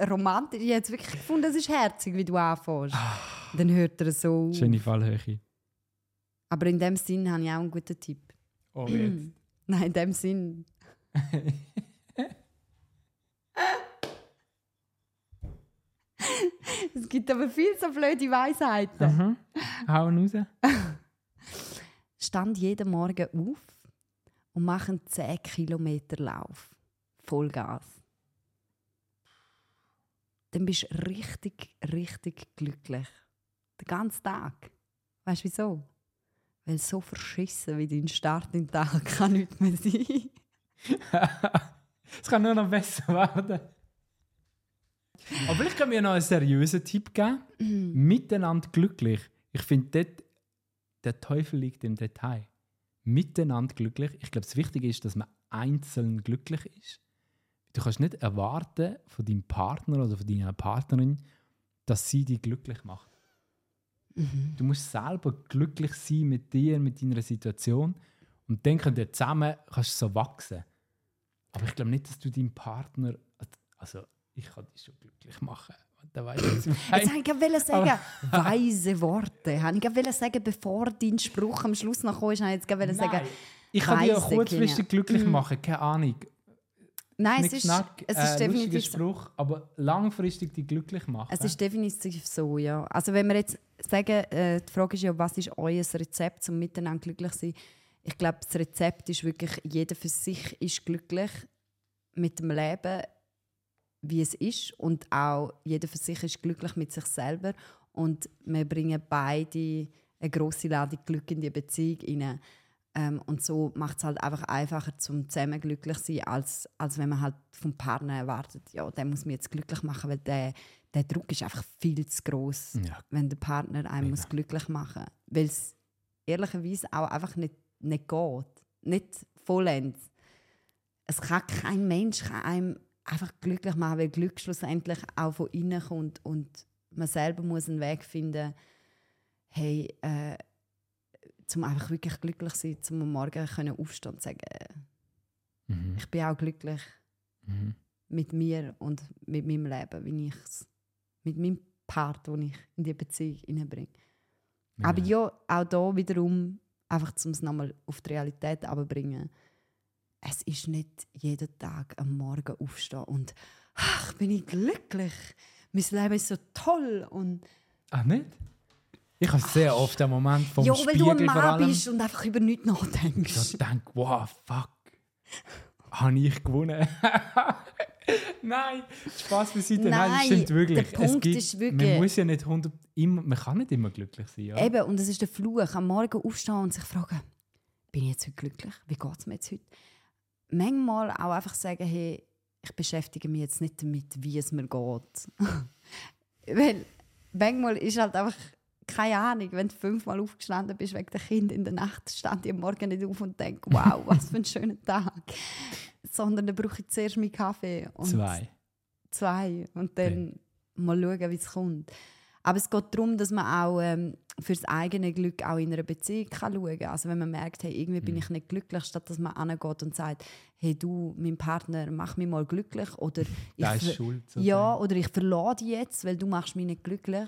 romantisch. Ich habe wirklich gefunden, es ist herzig, wie du anfängst. Dann hört er so auf. Schöne Fallhöhe. Aber in dem Sinn habe ich auch einen guten Tipp. Oh, jetzt. Nein, in dem Sinn. es gibt aber viel so blöde Weisheiten. Mhm. Hauen raus. Stand jeden Morgen auf und mach einen 10 Kilometer Lauf. Vollgas. Dann bist du richtig, richtig glücklich. Den ganzen Tag. Weißt du wieso? Weil so verschissen wie dein Start in den Tag kann nicht mehr sein. Es kann nur noch besser werden. Aber ich kann mir noch einen seriösen Tipp geben. Miteinander glücklich. Ich finde, dort, der Teufel liegt im Detail. Miteinander glücklich. Ich glaube, das Wichtige ist, dass man einzeln glücklich ist. Du kannst nicht erwarten von deinem Partner oder von deiner Partnerin, dass sie dich glücklich macht. Du musst selber glücklich sein mit dir, mit deiner Situation. Und dann könnt ihr zusammen kannst du so wachsen. Aber ich glaube nicht, dass du deinen Partner. Also, ich kann dich schon glücklich machen. Dann weiss ich, Jetzt wollte ich gerade sagen, weise Worte. Habe ich gerade sagen, bevor dein Spruch am Schluss noch kam, habe ich jetzt gerade sagen. Ich kann dich auch kurzfristig glücklich machen, keine Ahnung. nein, es ist, schnack, es äh, ist lustiger definitiv so. Spruch, aber langfristig dich glücklich machen. Es ist definitiv so, ja. Also wenn wir jetzt sagen, äh, die Frage ist ja, was ist euer Rezept, um miteinander glücklich zu sein? Ich glaube, das Rezept ist wirklich, jeder für sich ist glücklich mit dem Leben, wie es ist. Und auch jeder für sich ist glücklich mit sich selber. Und wir bringen beide eine grosse Ladung Glück in die Beziehung rein. Ähm, und so macht es halt einfach einfacher, zum zusammen glücklich zu sein, als, als wenn man halt vom Partner erwartet, ja, der muss mich jetzt glücklich machen, weil der, der Druck ist einfach viel zu groß, Ja. wenn der Partner einen muss glücklich machen weil es ehrlicherweise auch einfach nicht, nicht geht. Nicht vollends. Es kann kein Mensch kann einem einfach glücklich machen, weil Glück schlussendlich auch von innen kommt und man selber muss einen Weg finden, hey, äh, zum einfach wirklich glücklich zu sein, zum am Morgen können aufstehen und sagen, äh, Mhm. ich bin auch glücklich Mhm. mit mir und mit meinem Leben, wie ich es, mit meinem Part, den ich in die Beziehung hineinbringe. Aber ja, auch da wiederum, einfach um es nochmal auf die Realität abzubringen, es ist nicht jeden Tag am Morgen aufstehen und ach, bin ich glücklich, mein Leben ist so toll und Ach, nicht? Ich habe sehr oft den Moment vom ja, weil Spiegel du ein vor Mann allem. bist und einfach über nichts nachdenkst. Ich denke, wow, fuck. Habe ich gewonnen? Nein, Spaß beiseite. Nein, das Nein, stimmt wirklich. der Punkt gibt, ist wirklich- Man muss ja nicht 100, immer, man kann nicht immer glücklich sein. Ja? Eben, und es ist der Fluch, am Morgen aufstehen und sich fragen, bin ich jetzt heute glücklich? Wie geht es mir jetzt heute? Manchmal auch einfach sagen, hey, ich beschäftige mich jetzt nicht damit, wie es mir geht. Weil manchmal ist halt einfach keine Ahnung, wenn du fünfmal aufgestanden bist wegen der Kind in der Nacht, stand ich am Morgen nicht auf und denke, wow, was für ein schöner Tag. Sondern dann brauche ich zuerst meinen Kaffee. Und Zwei. Zwei. Und dann mal schauen, wie es kommt. Aber es geht darum, dass man auch ähm, für das eigene Glück auch in einer Beziehung kann schauen kann. Also wenn man merkt, hey, irgendwie bin ich nicht glücklich, statt dass man angeht und sagt, hey du, mein Partner, mach mich mal glücklich. Oder ich, schuld. ja, oder ich verlade dich jetzt, weil du machst mich nicht glücklich.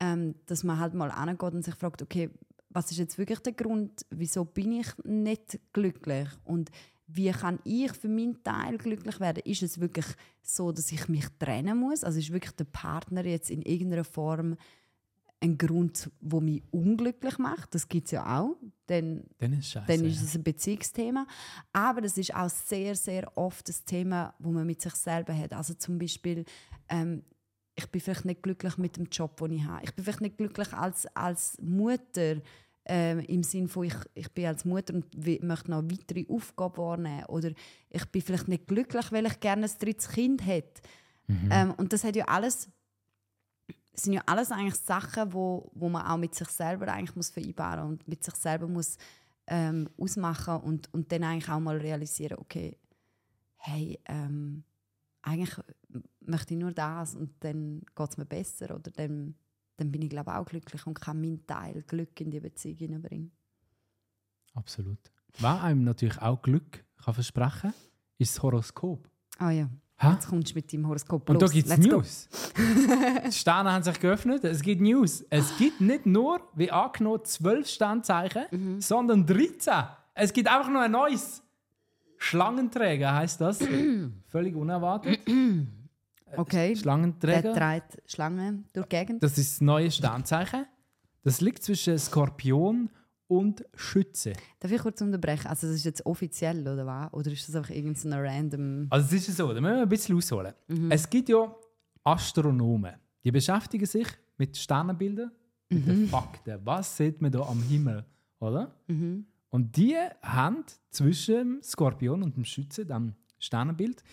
Ähm, dass man halt mal angeht und sich fragt, okay, was ist jetzt wirklich der Grund, wieso bin ich nicht glücklich? Und wie kann ich für meinen Teil glücklich werden? Ist es wirklich so, dass ich mich trennen muss? Also ist wirklich der Partner jetzt in irgendeiner Form ein Grund, wo mich unglücklich macht? Das gibt es ja auch. Dann Dann ist scheiße. dann ist es ein Beziehungsthema. Aber das ist auch sehr, sehr oft das Thema, wo man mit sich selber hat. Also zum Beispiel, ähm, ich bin vielleicht nicht glücklich mit dem Job, den ich habe. Ich bin vielleicht nicht glücklich als, als Mutter, ähm, im Sinne von, ich, ich bin als Mutter und möchte noch weitere Aufgaben wahrnehmen. Oder ich bin vielleicht nicht glücklich, weil ich gerne ein drittes Kind hätte. Ähm, und das hat ja alles sind ja alles eigentlich Sachen, wo, wo man auch mit sich selber eigentlich muss vereinbaren und mit sich selber muss ähm, ausmachen und, und dann eigentlich auch mal realisieren, okay, hey, ähm, eigentlich möchte ich nur das und dann geht es mir besser oder dann, dann bin ich glaube auch glücklich und kann meinen Teil Glück in die Beziehung hineinbringen. Absolut. Was einem natürlich auch Glück kann versprechen ist das Horoskop. Ah ja, Ha? jetzt kommst du mit deinem Horoskop Und da los. gibt es. News. Die Sterne haben sich geöffnet. Es gibt News. Es gibt nicht nur, wie angenommen, 12 Sternzeichen, Mhm. sondern 13. Es gibt einfach nur ein neues. Schlangenträger heißt das. Völlig unerwartet. Okay, der Schlangenträger. trägt Schlangen durch die Gegend. Das ist das neue Sternzeichen. Das liegt zwischen Skorpion und Schütze. Darf ich kurz unterbrechen? Also das ist jetzt offiziell, oder was? Oder ist das einfach irgendein random... Also es ist so, da müssen wir ein bisschen ausholen. Es gibt ja Astronomen, die beschäftigen sich mit Sternenbildern, mit den Fakten. Was sieht man da am Himmel, oder? Und die haben zwischen dem Skorpion und dem Schütze, dem Sternenbild, äh,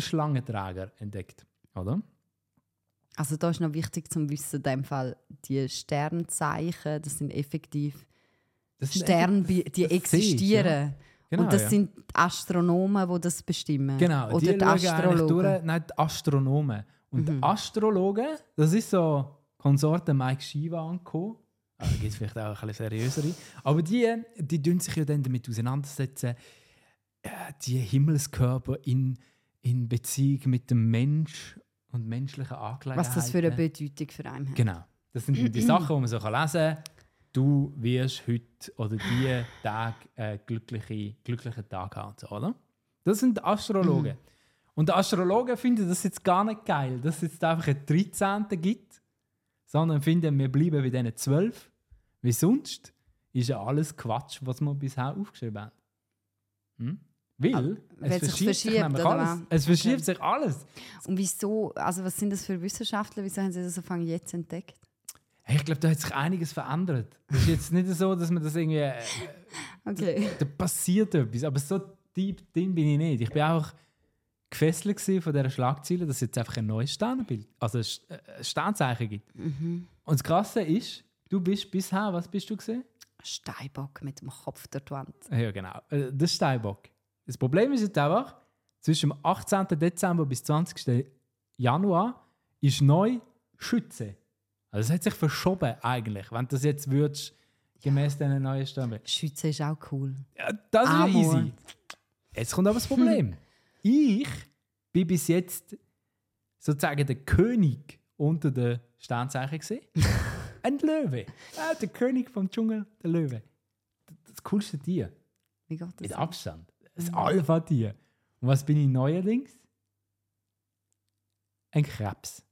den Schlangenträger entdeckt, oder? Also da ist noch wichtig zum Wissen, in dem Fall, die Sternzeichen, das sind effektiv Das sind Sterne, die das- existieren. ja. Genau, und das ja. sind die Astronomen, die das bestimmen. Genau, Oder die, die, Astrologen. Mhm. durch, nein, die Astronomen. Und die Astrologen, das ist so Konsorte Mike Shiva angekommen. Ah, Da gibt es vielleicht auch ein bisschen seriösere. Aber die, die tun sich ja dann damit auseinandersetzen, äh, die Himmelskörper in, in Beziehung mit dem Mensch und menschlichen Angelegenheiten. Was das für eine Bedeutung für einen hat. Genau. Das sind die Sachen, die man so lesen kann. Du wirst heute oder diesen Tag einen glücklichen, glücklichen Tag haben, oder? Das sind die Astrologen. Und die Astrologen finden das jetzt gar nicht geil, dass es jetzt einfach einen 13. gibt, sondern finden, wir bleiben bei diesen 12. Wie sonst ist ja alles Quatsch, was wir bisher aufgeschrieben haben. Hm? Weil weil es sich verschiebt sich verschiebt, oder alles. was? Es verschiebt Okay. sich alles. Und wieso, also was sind das für Wissenschaftler, wieso haben sie das Anfang jetzt entdeckt? Hey, ich glaube, da hat sich einiges verändert. Es ist jetzt nicht so, dass man das irgendwie. Äh, Okay. da passiert etwas. Aber so deep drin bin ich nicht. Ich bin auch gefesselt von dieser Schlagzeile, dass es jetzt einfach ein neues Sternbild, also ein äh, ein Sternzeichen gibt. Und das Krasse ist, du bist bisher, was bist du gesehen? Steinbock mit dem Kopf die Wand. Ja, genau. Äh, Der Steinbock. Das Problem ist jetzt einfach, zwischen dem 18. Dezember bis 20. Januar ist neu Schütze. Also es hat sich verschoben eigentlich, wenn du das jetzt würdest, gemäß diesen neuen Sternbild. Schütze ist auch cool. Ja, das ist ja easy. Jetzt kommt aber das Problem. ich bin bis jetzt sozusagen der König unter den Sternzeichen gesehen. Ein Löwe. Ja, der König vom Dschungel, der Löwe. Das, das coolste Tier. Wie geht das? Mit Abstand. Das Alpha-Tier. Und was bin ich neuerdings? Ein Krebs.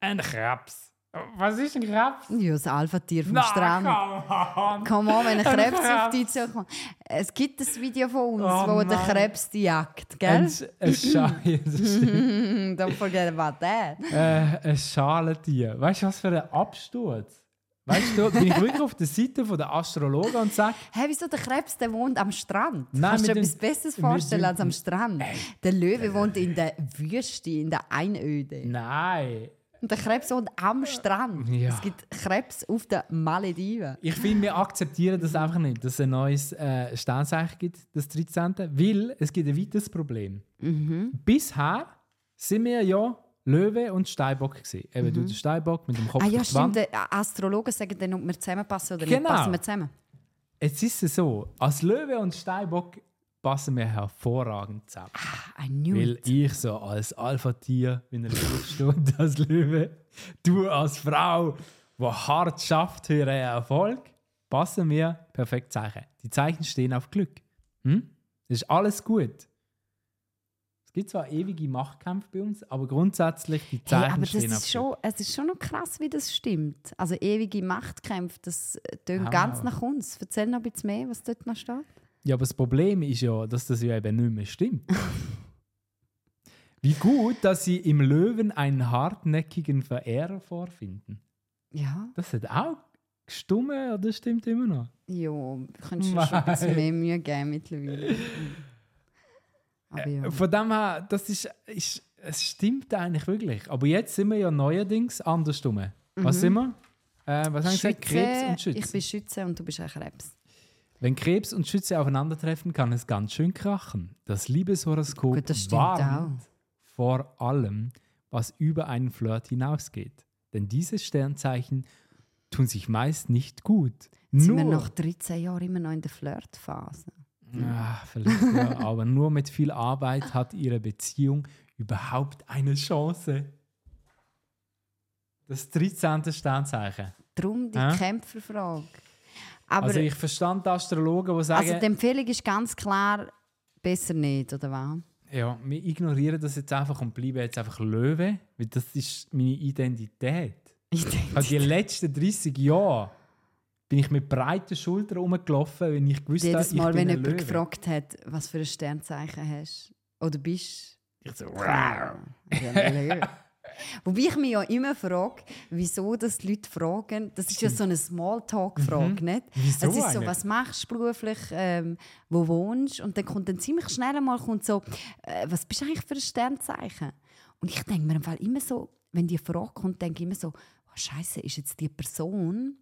Ein Krebs. Was ist ein Krebs? Ja, das Alpha-Tier vom Na, Strand. come on. Komm on, wenn ein Ein Krebs auf Krebs. dich zukommt. Es gibt ein Video von uns, Oh wo der Mann. Krebs die jagt, Ein, gell? ein, Scha ja, das stimmt. Don't forget about that. äh, ein Schalentier. Weißt du, was für ein Absturz? Weißt du, bin ich wirklich auf der Seite von der Astrologen und sage, Hey, wieso der Krebs, der wohnt am Strand? Nein, Kannst du dir etwas Besseres vorstellen als am Strand? Der Löwe wohnt in der Wüste, in der Einöde. nein. Und der Krebs wohnt am Strand. Ja. Es gibt Krebs auf den Malediven. Ich finde, wir akzeptieren das einfach nicht, dass es ein neues äh, Sternzeichen gibt, das 13. Weil es gibt ein weiteres Problem. Mhm. Bisher sind wir ja Löwe und Steinbock gewesen. Eben du der Steinbock mit dem Kopf Mhm. Ah ja, stimmt. Die Astrologen sagen dann, ob wir zusammenpassen oder Genau. nicht. Passen wir zusammen? Jetzt ist es so, als Löwe und Steinbock passen wir hervorragend zusammen. I knew Weil it. ich so als Alpha-Tier, wenn er steht als Löwe, du als Frau, die hart schafft für ihren Erfolg, passen wir perfekt Zeichen. Die Zeichen stehen auf Glück. Hm? Das ist alles gut. Es gibt zwar ewige Machtkämpfe bei uns, aber grundsätzlich die Hey, Zeichen aber das stehen auf ist schon, es ist schon noch krass, wie das stimmt. Also ewige Machtkämpfe, das äh, tönt Ah. ganz nach uns. Erzähl noch ein bisschen mehr, was dort noch steht. Ja, aber das Problem ist ja, dass das ja eben nicht mehr stimmt. Wie gut, dass sie im Löwen einen hartnäckigen Verehrer vorfinden. Ja, Das hat auch gestummen oder stimmt immer noch? ja, du könntest dir schon ein bisschen mehr Mühe geben mittlerweile. Ja. Von dem her, das ist, ist, es stimmt eigentlich wirklich. Aber jetzt sind wir ja neuerdings andersrum. Was sind wir? Äh, was haben wir gesagt? Krebs und Schütze. Ich bin Schütze und du bist ein Krebs. Wenn Krebs und Schütze aufeinandertreffen, kann es ganz schön krachen. Das Liebeshoroskop Gut, das warnt vor allem, was über einen Flirt hinausgeht. Denn diese Sternzeichen tun sich meist nicht gut. Jetzt Nur, sind wir nach 13 Jahren immer noch in der Flirtphase. Ah, vielleicht ja, aber nur mit viel Arbeit hat ihre Beziehung überhaupt eine Chance. Das 13. Sternzeichen. Darum die Hä? Kämpferfrage. Aber also ich verstand die Astrologen, die sagen, also die Empfehlung ist ganz klar, besser nicht, oder was? ja, wir ignorieren das jetzt einfach und bleiben jetzt einfach Löwe, weil das ist meine Identität. Ich Ich habe die letzten 30 Jahre bin ich mit breiten Schultern rumgelaufen, wenn ich gewusst habe, jedes ich Mal, bin wenn jemand Löwe. gefragt hat, was für ein Sternzeichen hast oder bist, Ich so, Löwe. Wobei ich mich ja immer frage, wieso das die Leute fragen. Das ist ja so eine Smalltalk-Frage, nicht? Mhm. Wieso es ist so, was machst du beruflich, ähm, wo wohnst Und dann kommt dann ziemlich schnell einmal kommt so, äh, was bist du eigentlich für ein Sternzeichen? Und ich denke mir im Fall immer so, wenn die Frage kommt, denke ich immer so, oh, Scheiße, ist jetzt die Person,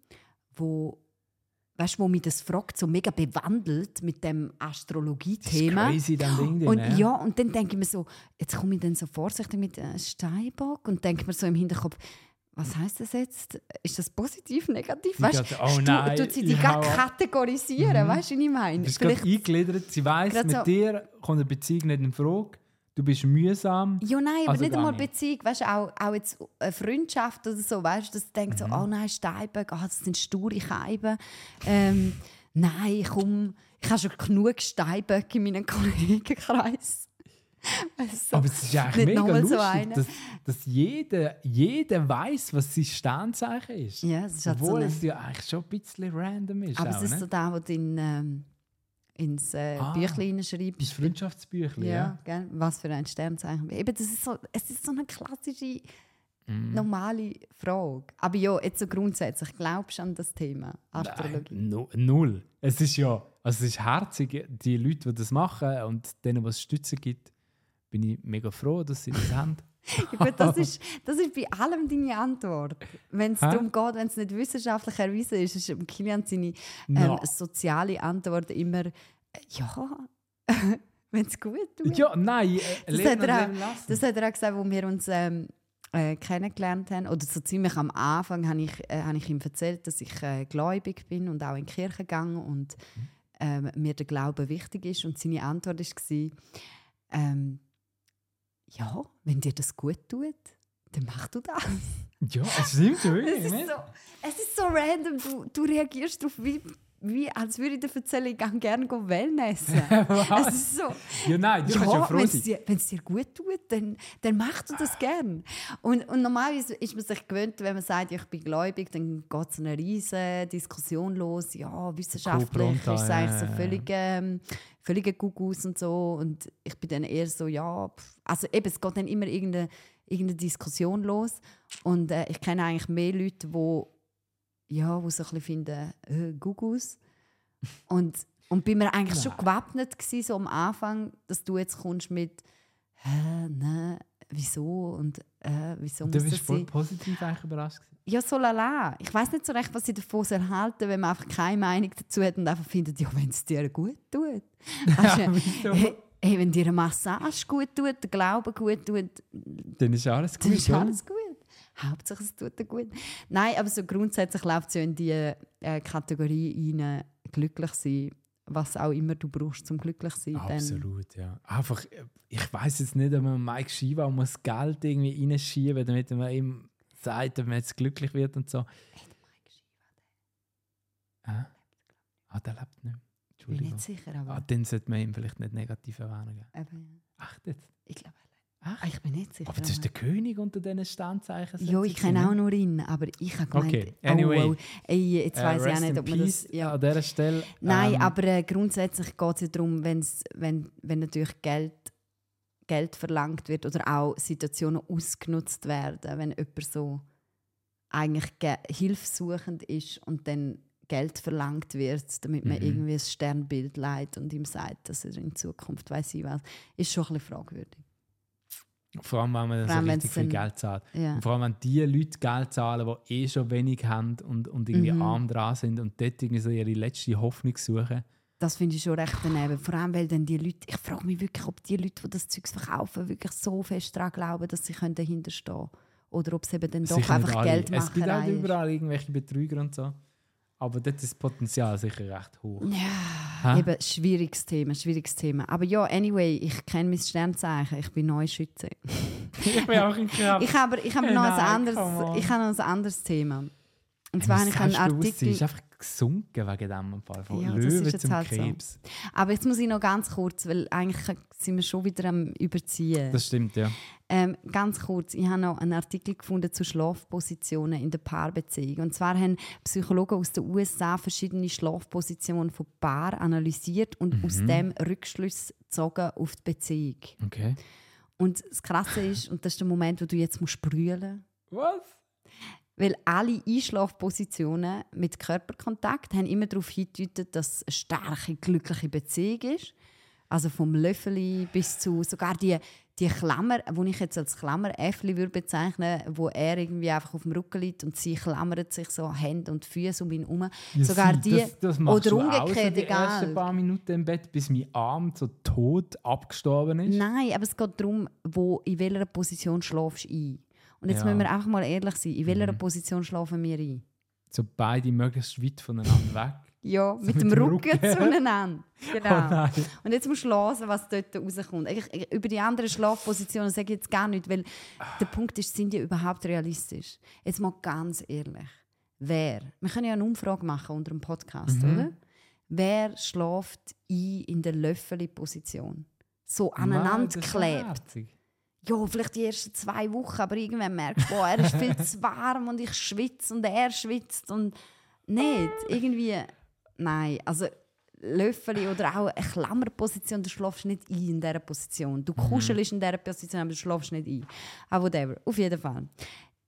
wo weißt, wo mich das fragt, so mega bewandelt mit dem Das ist Astrologie-Thema. crazy, dann Ding, Und ne? ja, und dann denke ich mir so, jetzt komme ich dann so vorsichtig mit äh, Steinbock und denke mir so im Hinterkopf, was heißt das jetzt? Ist das positiv, negativ? Weißt so, oh du, nein, tut sie die gar kategorisieren, weißt du, was ich meine? Du bist gerade eingegliedert. Sie weiss, mit so- dir kommt eine Beziehung nicht in Frage. Du bist mühsam. Ja, nein, aber Also nicht einmal nicht. Beziehung, weißt du, auch, auch jetzt eine Freundschaft oder so, weißt du, das denkt Mhm. so, oh nein, Steinbock, oh, das sind sture Scheiben. Ähm, nein, komm, ich habe schon genug Steinböcke in meinem Kollegenkreis. Du, Aber es ist eigentlich nicht mega so lustig, eine. dass, dass jeder, jeder weiß, was sein Sternzeichen ist. Ja, es ist halt so Obwohl eine- es ja eigentlich schon ein bisschen random ist. Aber auch, es ist ne? so der, wo du in, ähm, ins äh, Ah, Büchlein schreibst. Freundschaftsbüchlein, ja. Ja, was für ein Sternzeichen. Eben, das ist so, es ist so eine klassische, Mhm. normale Frage. Aber ja, jetzt so grundsätzlich, glaubst du an das Thema Astrologie? Nein, nu- null. Es ist ja, also es ist herzig, die Leute, die das machen und denen, was es Stützen gibt, bin ich mega froh, dass sie das haben. Gut, das, ist, das ist bei allem deine Antwort. Wenn es darum geht, wenn es nicht wissenschaftlich erwiesen ist, ist im Kilian seine ähm, No. soziale Antwort immer, äh, ja, wenn es gut tut. Ja, nein, äh, Das hat, er auch, das hat er auch gesagt, wo wir uns ähm, äh, kennengelernt haben. Oder so ziemlich am Anfang habe ich, äh, habe ich ihm erzählt, dass ich äh, gläubig bin und auch in die Kirche gegangen und ähm, mir der Glaube wichtig ist. Und seine Antwort war, ähm, ja, wenn dir das gut tut, dann mach du das. Ja, es stimmt Es wirklich. ist nicht? so, es ist so random. Du, du reagierst darauf, wie, wie, als würde ich dir erzählen, ich gehe gerne Wellnessen. es ist so, Ja, nein, du kannst ja ja, froh wenn es dir, gut tut, dann, dann machst du das gern. Und, und normalerweise ist man sich gewöhnt, wenn man sagt, ja, ich bin gläubig, dann geht so eine riesige Diskussion los. Ja, wissenschaftlich pronto, ist es ja, eigentlich so ja, ja. völlig, ähm, völliger Gugus und so. Und ich bin dann eher so, ja, pff. also eben, es geht dann immer irgendeine, irgendeine Diskussion los. Und äh, ich kenne eigentlich mehr Leute, die ja, wo so ein bisschen finden, äh, Gugus. Und, und bin mir eigentlich schon gewappnet gewesen, so am Anfang, dass du jetzt kommst mit «Hä, nein, wieso und äh, wieso Du muss bist das voll sein? positiv eigentlich überrascht. gewesen. Ja, so lala. Ich weiß nicht so recht, was ich davon soll halten wenn man einfach keine Meinung dazu hat und einfach findet, ja, wenn es dir gut tut. Weisst du, Ja, wieso? hey, hey, wenn dir eine Massage gut tut, der Glaube gut tut, Dann ist alles gut. dann ist alles gut. Hauptsache es tut dir gut. Nein, aber so grundsätzlich läuft es ja in die äh, Kategorie rein, glücklich sein, was auch immer du brauchst, zum glücklich sein. Dann, Absolut, ja. Einfach, äh, ich weiß jetzt nicht, ob man Mike Shiva muss Geld irgendwie reinschieben, damit man ihm sagt, ob man jetzt glücklich wird und so. Hä? Ah, der lebt nicht mehr. ich bin Entschuldigung. nicht sicher, aber, Ah, dann sollte man ihm vielleicht nicht negativ erwähnen. aber ja. Ach, jetzt. ich glaube, Ach, ich bin nicht sicher. aber das ist der König unter diesen Standzeichen. Ja, ich kenne auch nur ihn, aber ich habe gemeint, Okay, anyway. oh, oh, ey, jetzt Äh, weiß ich auch rest nicht, ob man das... Ja. An dieser Stelle. Nein, ähm, aber äh, grundsätzlich geht es ja darum, wenn's, wenn, wenn natürlich Geld, Geld verlangt wird oder auch Situationen ausgenutzt werden, wenn jemand so eigentlich ge- hilfsuchend ist und dann Geld verlangt wird, damit man Mhm. irgendwie ein Sternbild leitet und ihm sagt, dass er in Zukunft weiß ich was, ist schon ein bisschen fragwürdig. Vor allem, wenn man so richtig viel Geld zahlt. Ja. Und vor allem, wenn die Leute Geld zahlen, die eh schon wenig haben und, und irgendwie Mhm. arm dran sind und dort irgendwie so ihre letzte Hoffnung suchen. Das finde ich schon recht daneben. Vor allem, weil dann die Leute, ich frage mich wirklich, ob die Leute, die das Zeug verkaufen, wirklich so fest daran glauben, dass sie können dahinter stehen können. Oder ob es eben dann doch Sicher einfach. Geld Es gibt auch machen. überall irgendwelche Betrüger und so. Aber dort ist das Potenzial sicher recht hoch. Ja, Hä? eben schwieriges Thema, schwieriges Thema. Aber ja, anyway, ich kenne mein Sternzeichen, ich bin Neuschütze. ich bin auch in Kraft. Ich habe, ich Hey, noch, nein, ein anderes, ich habe noch ein anderes Thema. Und zwar habe ich einen Artikel... ist einfach gesunken wegen dem Fall. Von Ja, das Löwe ist jetzt zum halt so. Krebs. Aber jetzt muss ich noch ganz kurz, weil eigentlich sind wir schon wieder am Überziehen. Das stimmt, ja. Ähm, ganz kurz, ich habe noch einen Artikel gefunden zu Schlafpositionen in der Paarbeziehung. Und zwar haben Psychologen aus den USA verschiedene Schlafpositionen von Paaren analysiert und aus dem Rückschlüsse gezogen auf die Beziehung. Okay. Und das Krasse ist, und das ist der Moment, wo du jetzt musst brüllen Was? Weil alle Einschlafpositionen mit Körperkontakt haben immer darauf hingedeutet, dass es eine starke, glückliche Beziehung ist. Also vom Löffeli bis zu sogar die, die Klammer, die ich jetzt als Klammer-Äffli würde bezeichnen wo er irgendwie einfach auf dem Rücken liegt und sie klammert sich so Hände und Füße um ihn herum. Ja, sogar die, das, das oder umgekehrt, die ersten egal. paar Minuten im Bett, bis mein Arm so tot abgestorben ist. Nein, aber es geht darum, wo, in welcher Position schlafst du ein. Und jetzt Ja. müssen wir einfach mal ehrlich sein, in welcher Mhm. Position schlafen wir ein? So beide möglichst weit voneinander weg. Ja, mit, mit dem Rücken, Rücken. zueinander. Genau. Oh. Und jetzt musst du hören, was dort rauskommt. Ich, ich, über die anderen Schlafpositionen sage ich jetzt gar nicht, weil der Punkt ist, sind die überhaupt realistisch? Jetzt mal ganz ehrlich. Wer? Wir können ja eine Umfrage machen unter dem Podcast, Mhm. oder? Wer schläft ein in der Löffeli-Position? So aneinander geklebt. Ja, vielleicht die ersten zwei Wochen, aber irgendwann merkst du, boah, er ist viel zu warm und ich schwitze und er schwitzt und nicht. Irgendwie, nein, also Löffel oder auch eine Klammerposition, du schläfst nicht ein in dieser Position. Du kuschelst in dieser Position, aber du schläfst nicht ein. Aber whatever, auf jeden Fall.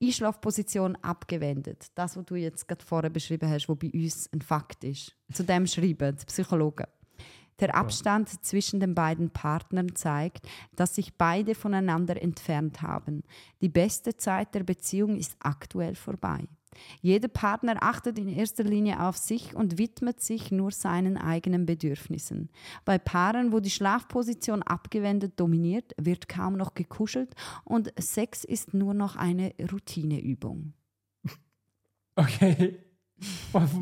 Einschlafposition abgewendet. Das, was du jetzt gerade vorher beschrieben hast, was bei uns ein Fakt ist. Zu dem schreiben die Psychologen. Der Abstand zwischen den beiden Partnern zeigt, dass sich beide voneinander entfernt haben. Die beste Zeit der Beziehung ist aktuell vorbei. Jeder Partner achtet in erster Linie auf sich und widmet sich nur seinen eigenen Bedürfnissen. Bei Paaren, wo die Schlafposition abgewendet dominiert, wird kaum noch gekuschelt und Sex ist nur noch eine Routineübung. Okay.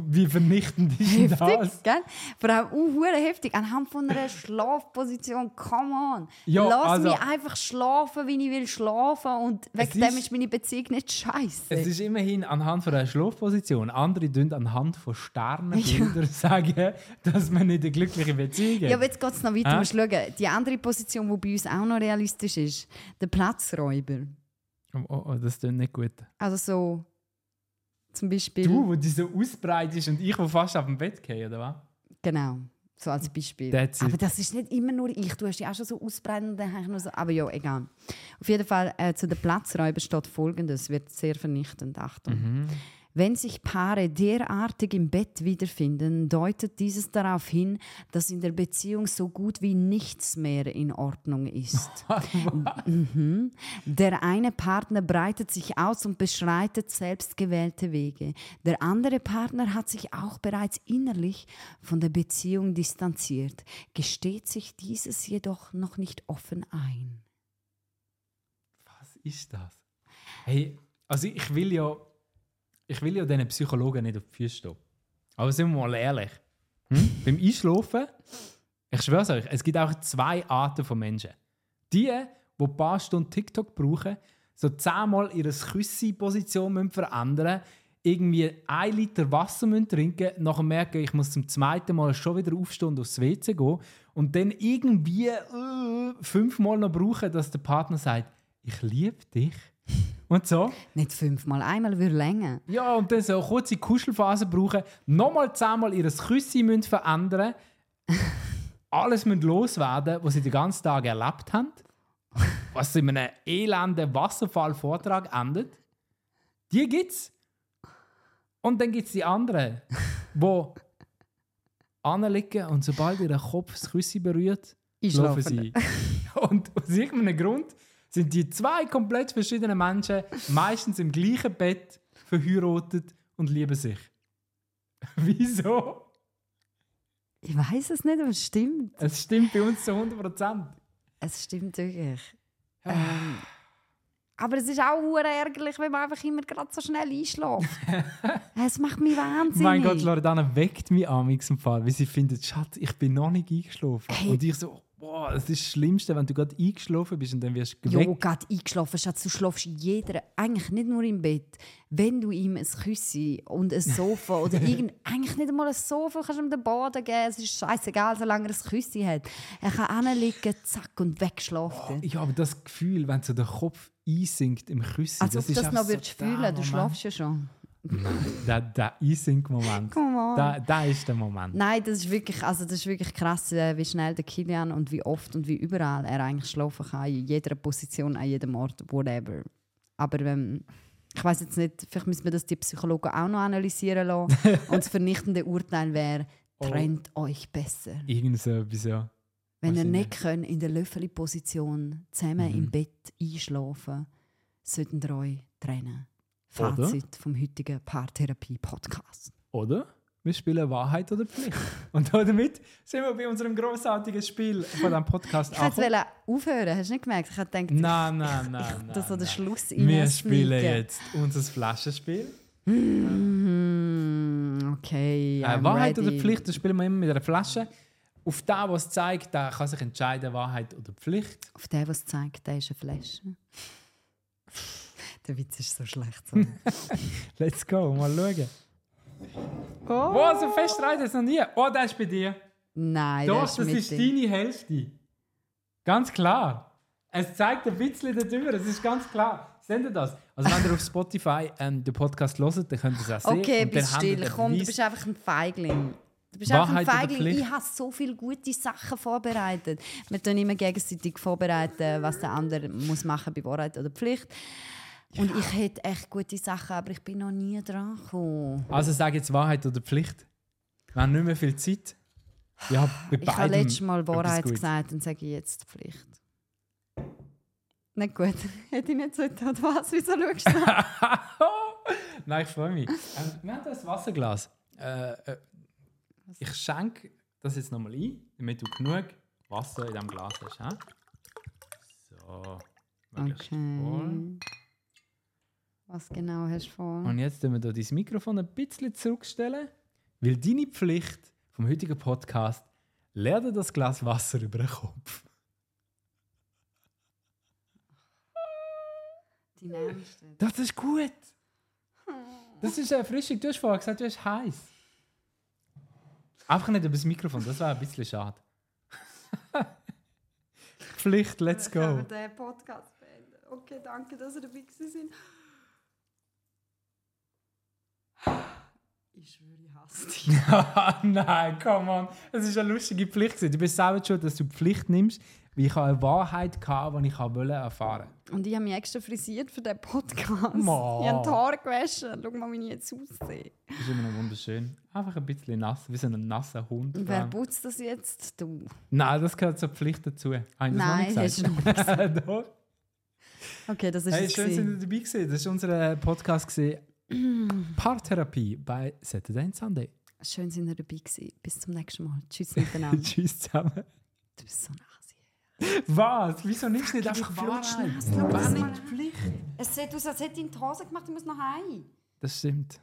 Wie vernichtend ist denn das? Heftig, gell? Vor allem uh, heftig. Anhand von einer Schlafposition, come on. Ja, Lass also- mich einfach schlafen, wie ich will schlafen und wegen dem ist- meine Beziehung nicht scheiße. Es ist immerhin anhand von einer Schlafposition. Andere tun anhand von Sternenbildern sagen, dass man nicht eine glückliche Beziehung hat. Ja, aber jetzt geht es noch weiter. Musst schauen. Die andere Position, die bei uns auch noch realistisch ist, der Platzräuber. oh, oh, oh, das klingt nicht gut. Also so zum Beispiel... Du, wo die so ausbreitest und ich, wo fast auf dem Bett gehe, oder was? Genau, so als Beispiel. That's. Aber das ist nicht immer nur ich. Du hast ja auch schon so ausbreiten und dann habe ich nur so... Aber ja, egal. Auf jeden Fall, äh, zu den Platzräubern steht Folgendes, wird sehr vernichtend, Achtung. Mhm. Wenn sich Paare derartig im Bett wiederfinden, deutet dieses darauf hin, dass in der Beziehung so gut wie nichts mehr in Ordnung ist. mhm. Der eine Partner breitet sich aus und beschreitet selbstgewählte Wege. Der andere Partner hat sich auch bereits innerlich von der Beziehung distanziert, gesteht sich dieses jedoch noch nicht offen ein. Was ist das? Hey, also ich will ja ich will ja diesen Psychologen nicht auf die Füße stehen. Aber sind wir mal ehrlich. Hm? Beim Einschlafen, ich schwöre euch, es gibt auch zwei Arten von Menschen. Die, die ein paar Stunden TikTok brauchen, so zehnmal ihre Küssi-Position verändern irgendwie ein Liter Wasser müssen trinken nachher merken, ich muss zum zweiten Mal schon wieder aufstehen und aufs WC gehen und dann irgendwie äh, fünfmal noch brauchen, dass der Partner sagt, ich liebe dich. Und so. Nicht fünfmal, einmal würde länger. Ja, und dann so eine kurze Kuschelphase brauchen, nochmal zehnmal ihr Küssi müssen verändern, alles müssen loswerden, was sie den ganzen Tag erlebt haben, was in einem elenden Wasserfallvortrag endet. Die gibt's. Und dann gibt es die anderen, die anliegen und sobald ihr Kopf das Küssi berührt, schlafen sie. Und aus irgendeinem Grund sind die zwei komplett verschiedenen Menschen meistens im gleichen Bett verheiratet und lieben sich. Wieso? Ich weiß es nicht, aber es stimmt. Es stimmt bei uns zu 100 Prozent. Es stimmt wirklich. Ähm, aber es ist auch ärgerlich, wenn man einfach immer gerade so schnell einschläft. es macht mich wahnsinnig. Mein Gott, Loredana weckt mich am im Fall, weil sie findet, Schatz, ich bin noch nicht eingeschlafen. Hey. Und ich so, Boah, das ist das Schlimmste, wenn du gerade eingeschlafen bist und dann wirst du geweckt. Ja, gerade eingeschlafen. Schatz, du schlafst jeder, eigentlich nicht nur im Bett. Wenn du ihm ein Küssi und ein Sofa oder irgend, eigentlich nicht einmal ein Sofa kannst du ihm den Boden geben. Es ist scheißegal, solange er ein Küssi hat. Er kann hinlegen, zack und wegschlafen. Oh, ja, aber das Gefühl, wenn so der Kopf einsinkt im Küssi, also, das ist das noch so würdest fühlen, du schlafst ja schon. Der, der E-Sync-Moment. Da, da ist der Moment. Nein, das ist wirklich, also das ist wirklich krass, äh, wie schnell der Kilian und wie oft und wie überall er eigentlich schlafen kann, in jeder Position, an jedem Ort, whatever. Aber ähm, ich weiß jetzt nicht, vielleicht müssen wir das die Psychologen auch noch analysieren lassen. und das vernichtende Urteil wäre, oh. trennt oh. euch besser. Irgend so etwas, ja. Wenn ihr nicht könnt, in der Löffeli-Position zusammen mhm. im Bett einschlafen, sollten ihr euch trennen. Fazit oder? vom heutigen Paartherapie-Podcast. Oder? Wir spielen Wahrheit oder Pflicht. Und damit sind wir bei unserem großartigen Spiel von diesem Podcast Ich wollte aufhören, hast du nicht gemerkt? Ich habe gedacht, nein, nein, nein, ich, das so der Schluss Wir spielen jetzt unser Flaschenspiel. Mm, okay. Äh, Wahrheit ready. oder Pflicht, das spielen wir immer mit einer Flasche. Auf den, was es zeigt, der kann sich entscheiden, Wahrheit oder Pflicht. Auf den, was es zeigt, der ist eine Flasche. Der Witz ist so schlecht. So. Let's go, mal schauen. Oh, oh so fest reicht es noch nie. Oh, der ist bei dir. Nein, Doch, das ist, das ist deine Hälfte. Ganz klar. Es zeigt ein bisschen darüber, es ist ganz klar. Seht ihr das? Also wenn ihr auf Spotify ähm, den Podcast hört, dann könnt ihr es auch sehen. Okay, bist still. Komm, du bist einfach ein Feigling. Du bist Wahrheit einfach ein Feigling. Ich habe so viele gute Sachen vorbereitet. Wir tun immer gegenseitig vorbereiten, was der andere muss machen bei Wahrheit oder Pflicht. Und ja. ich hätte echt gute Sachen, aber ich bin noch nie dran gekommen. Also sage jetzt Wahrheit oder Pflicht. Wir haben nicht mehr viel Zeit. Ja, ich habe letztes Mal Wahrheit gesagt und sage jetzt Pflicht. Nicht gut. Hätte ich nicht so getan. Was? Wieso schaust du Nein, ich freue mich. Ähm, wir haben das Wasserglas. Äh, äh, ich schenke das jetzt nochmal ein, damit du genug Wasser in diesem Glas hast. He? So. Okay. Voll. Was genau hast du vor? Und jetzt stellen wir dein Mikrofon ein bisschen zurückstellen, weil deine Pflicht vom heutigen Podcast leer das Glas Wasser über den Kopf. Die Ernste. Das ist gut. Das ist erfrischend. Du hast vorher gesagt, du hast heiß. Einfach nicht über das Mikrofon, das wäre ein bisschen schade. Pflicht, let's go. Ich den Podcast beenden. Okay, danke, dass ihr dabei sind. Ich schwöre, ich hasse dich. Nein, come on. Es ist eine lustige Pflicht. Du bist selber schon, dass du die Pflicht nimmst, weil ich eine Wahrheit hatte, die ich wollte erfahren Und ich habe mich extra frisiert für den Podcast. Ma. Ich habe die Haare gewaschen. Schau mal, wie ich jetzt aussehe. Das ist immer noch wunderschön. Einfach ein bisschen nass, wie so ein nasser Hund. Und wer putzt das jetzt? Du. Nein, das gehört zur Pflicht dazu. Habe ich das Nein, noch hast nicht du noch nicht gesagt? Doch. Okay, das ist Hey, es. schön, sind ihr dabei gewesen. Das ist unser Podcast gewesen. Paartherapie bei Saturday and Sunday. Schön, sind ihr dabei gewesen. Bis zum nächsten Mal. Tschüss miteinander. Tschüss zusammen. du bist so nass. Was? Wieso nimmst du nicht einfach Wahrheit? Nimmt mal. Pflicht? Es sieht aus, als hätte ich in die Hose gemacht, ich muss noch heim. Das stimmt.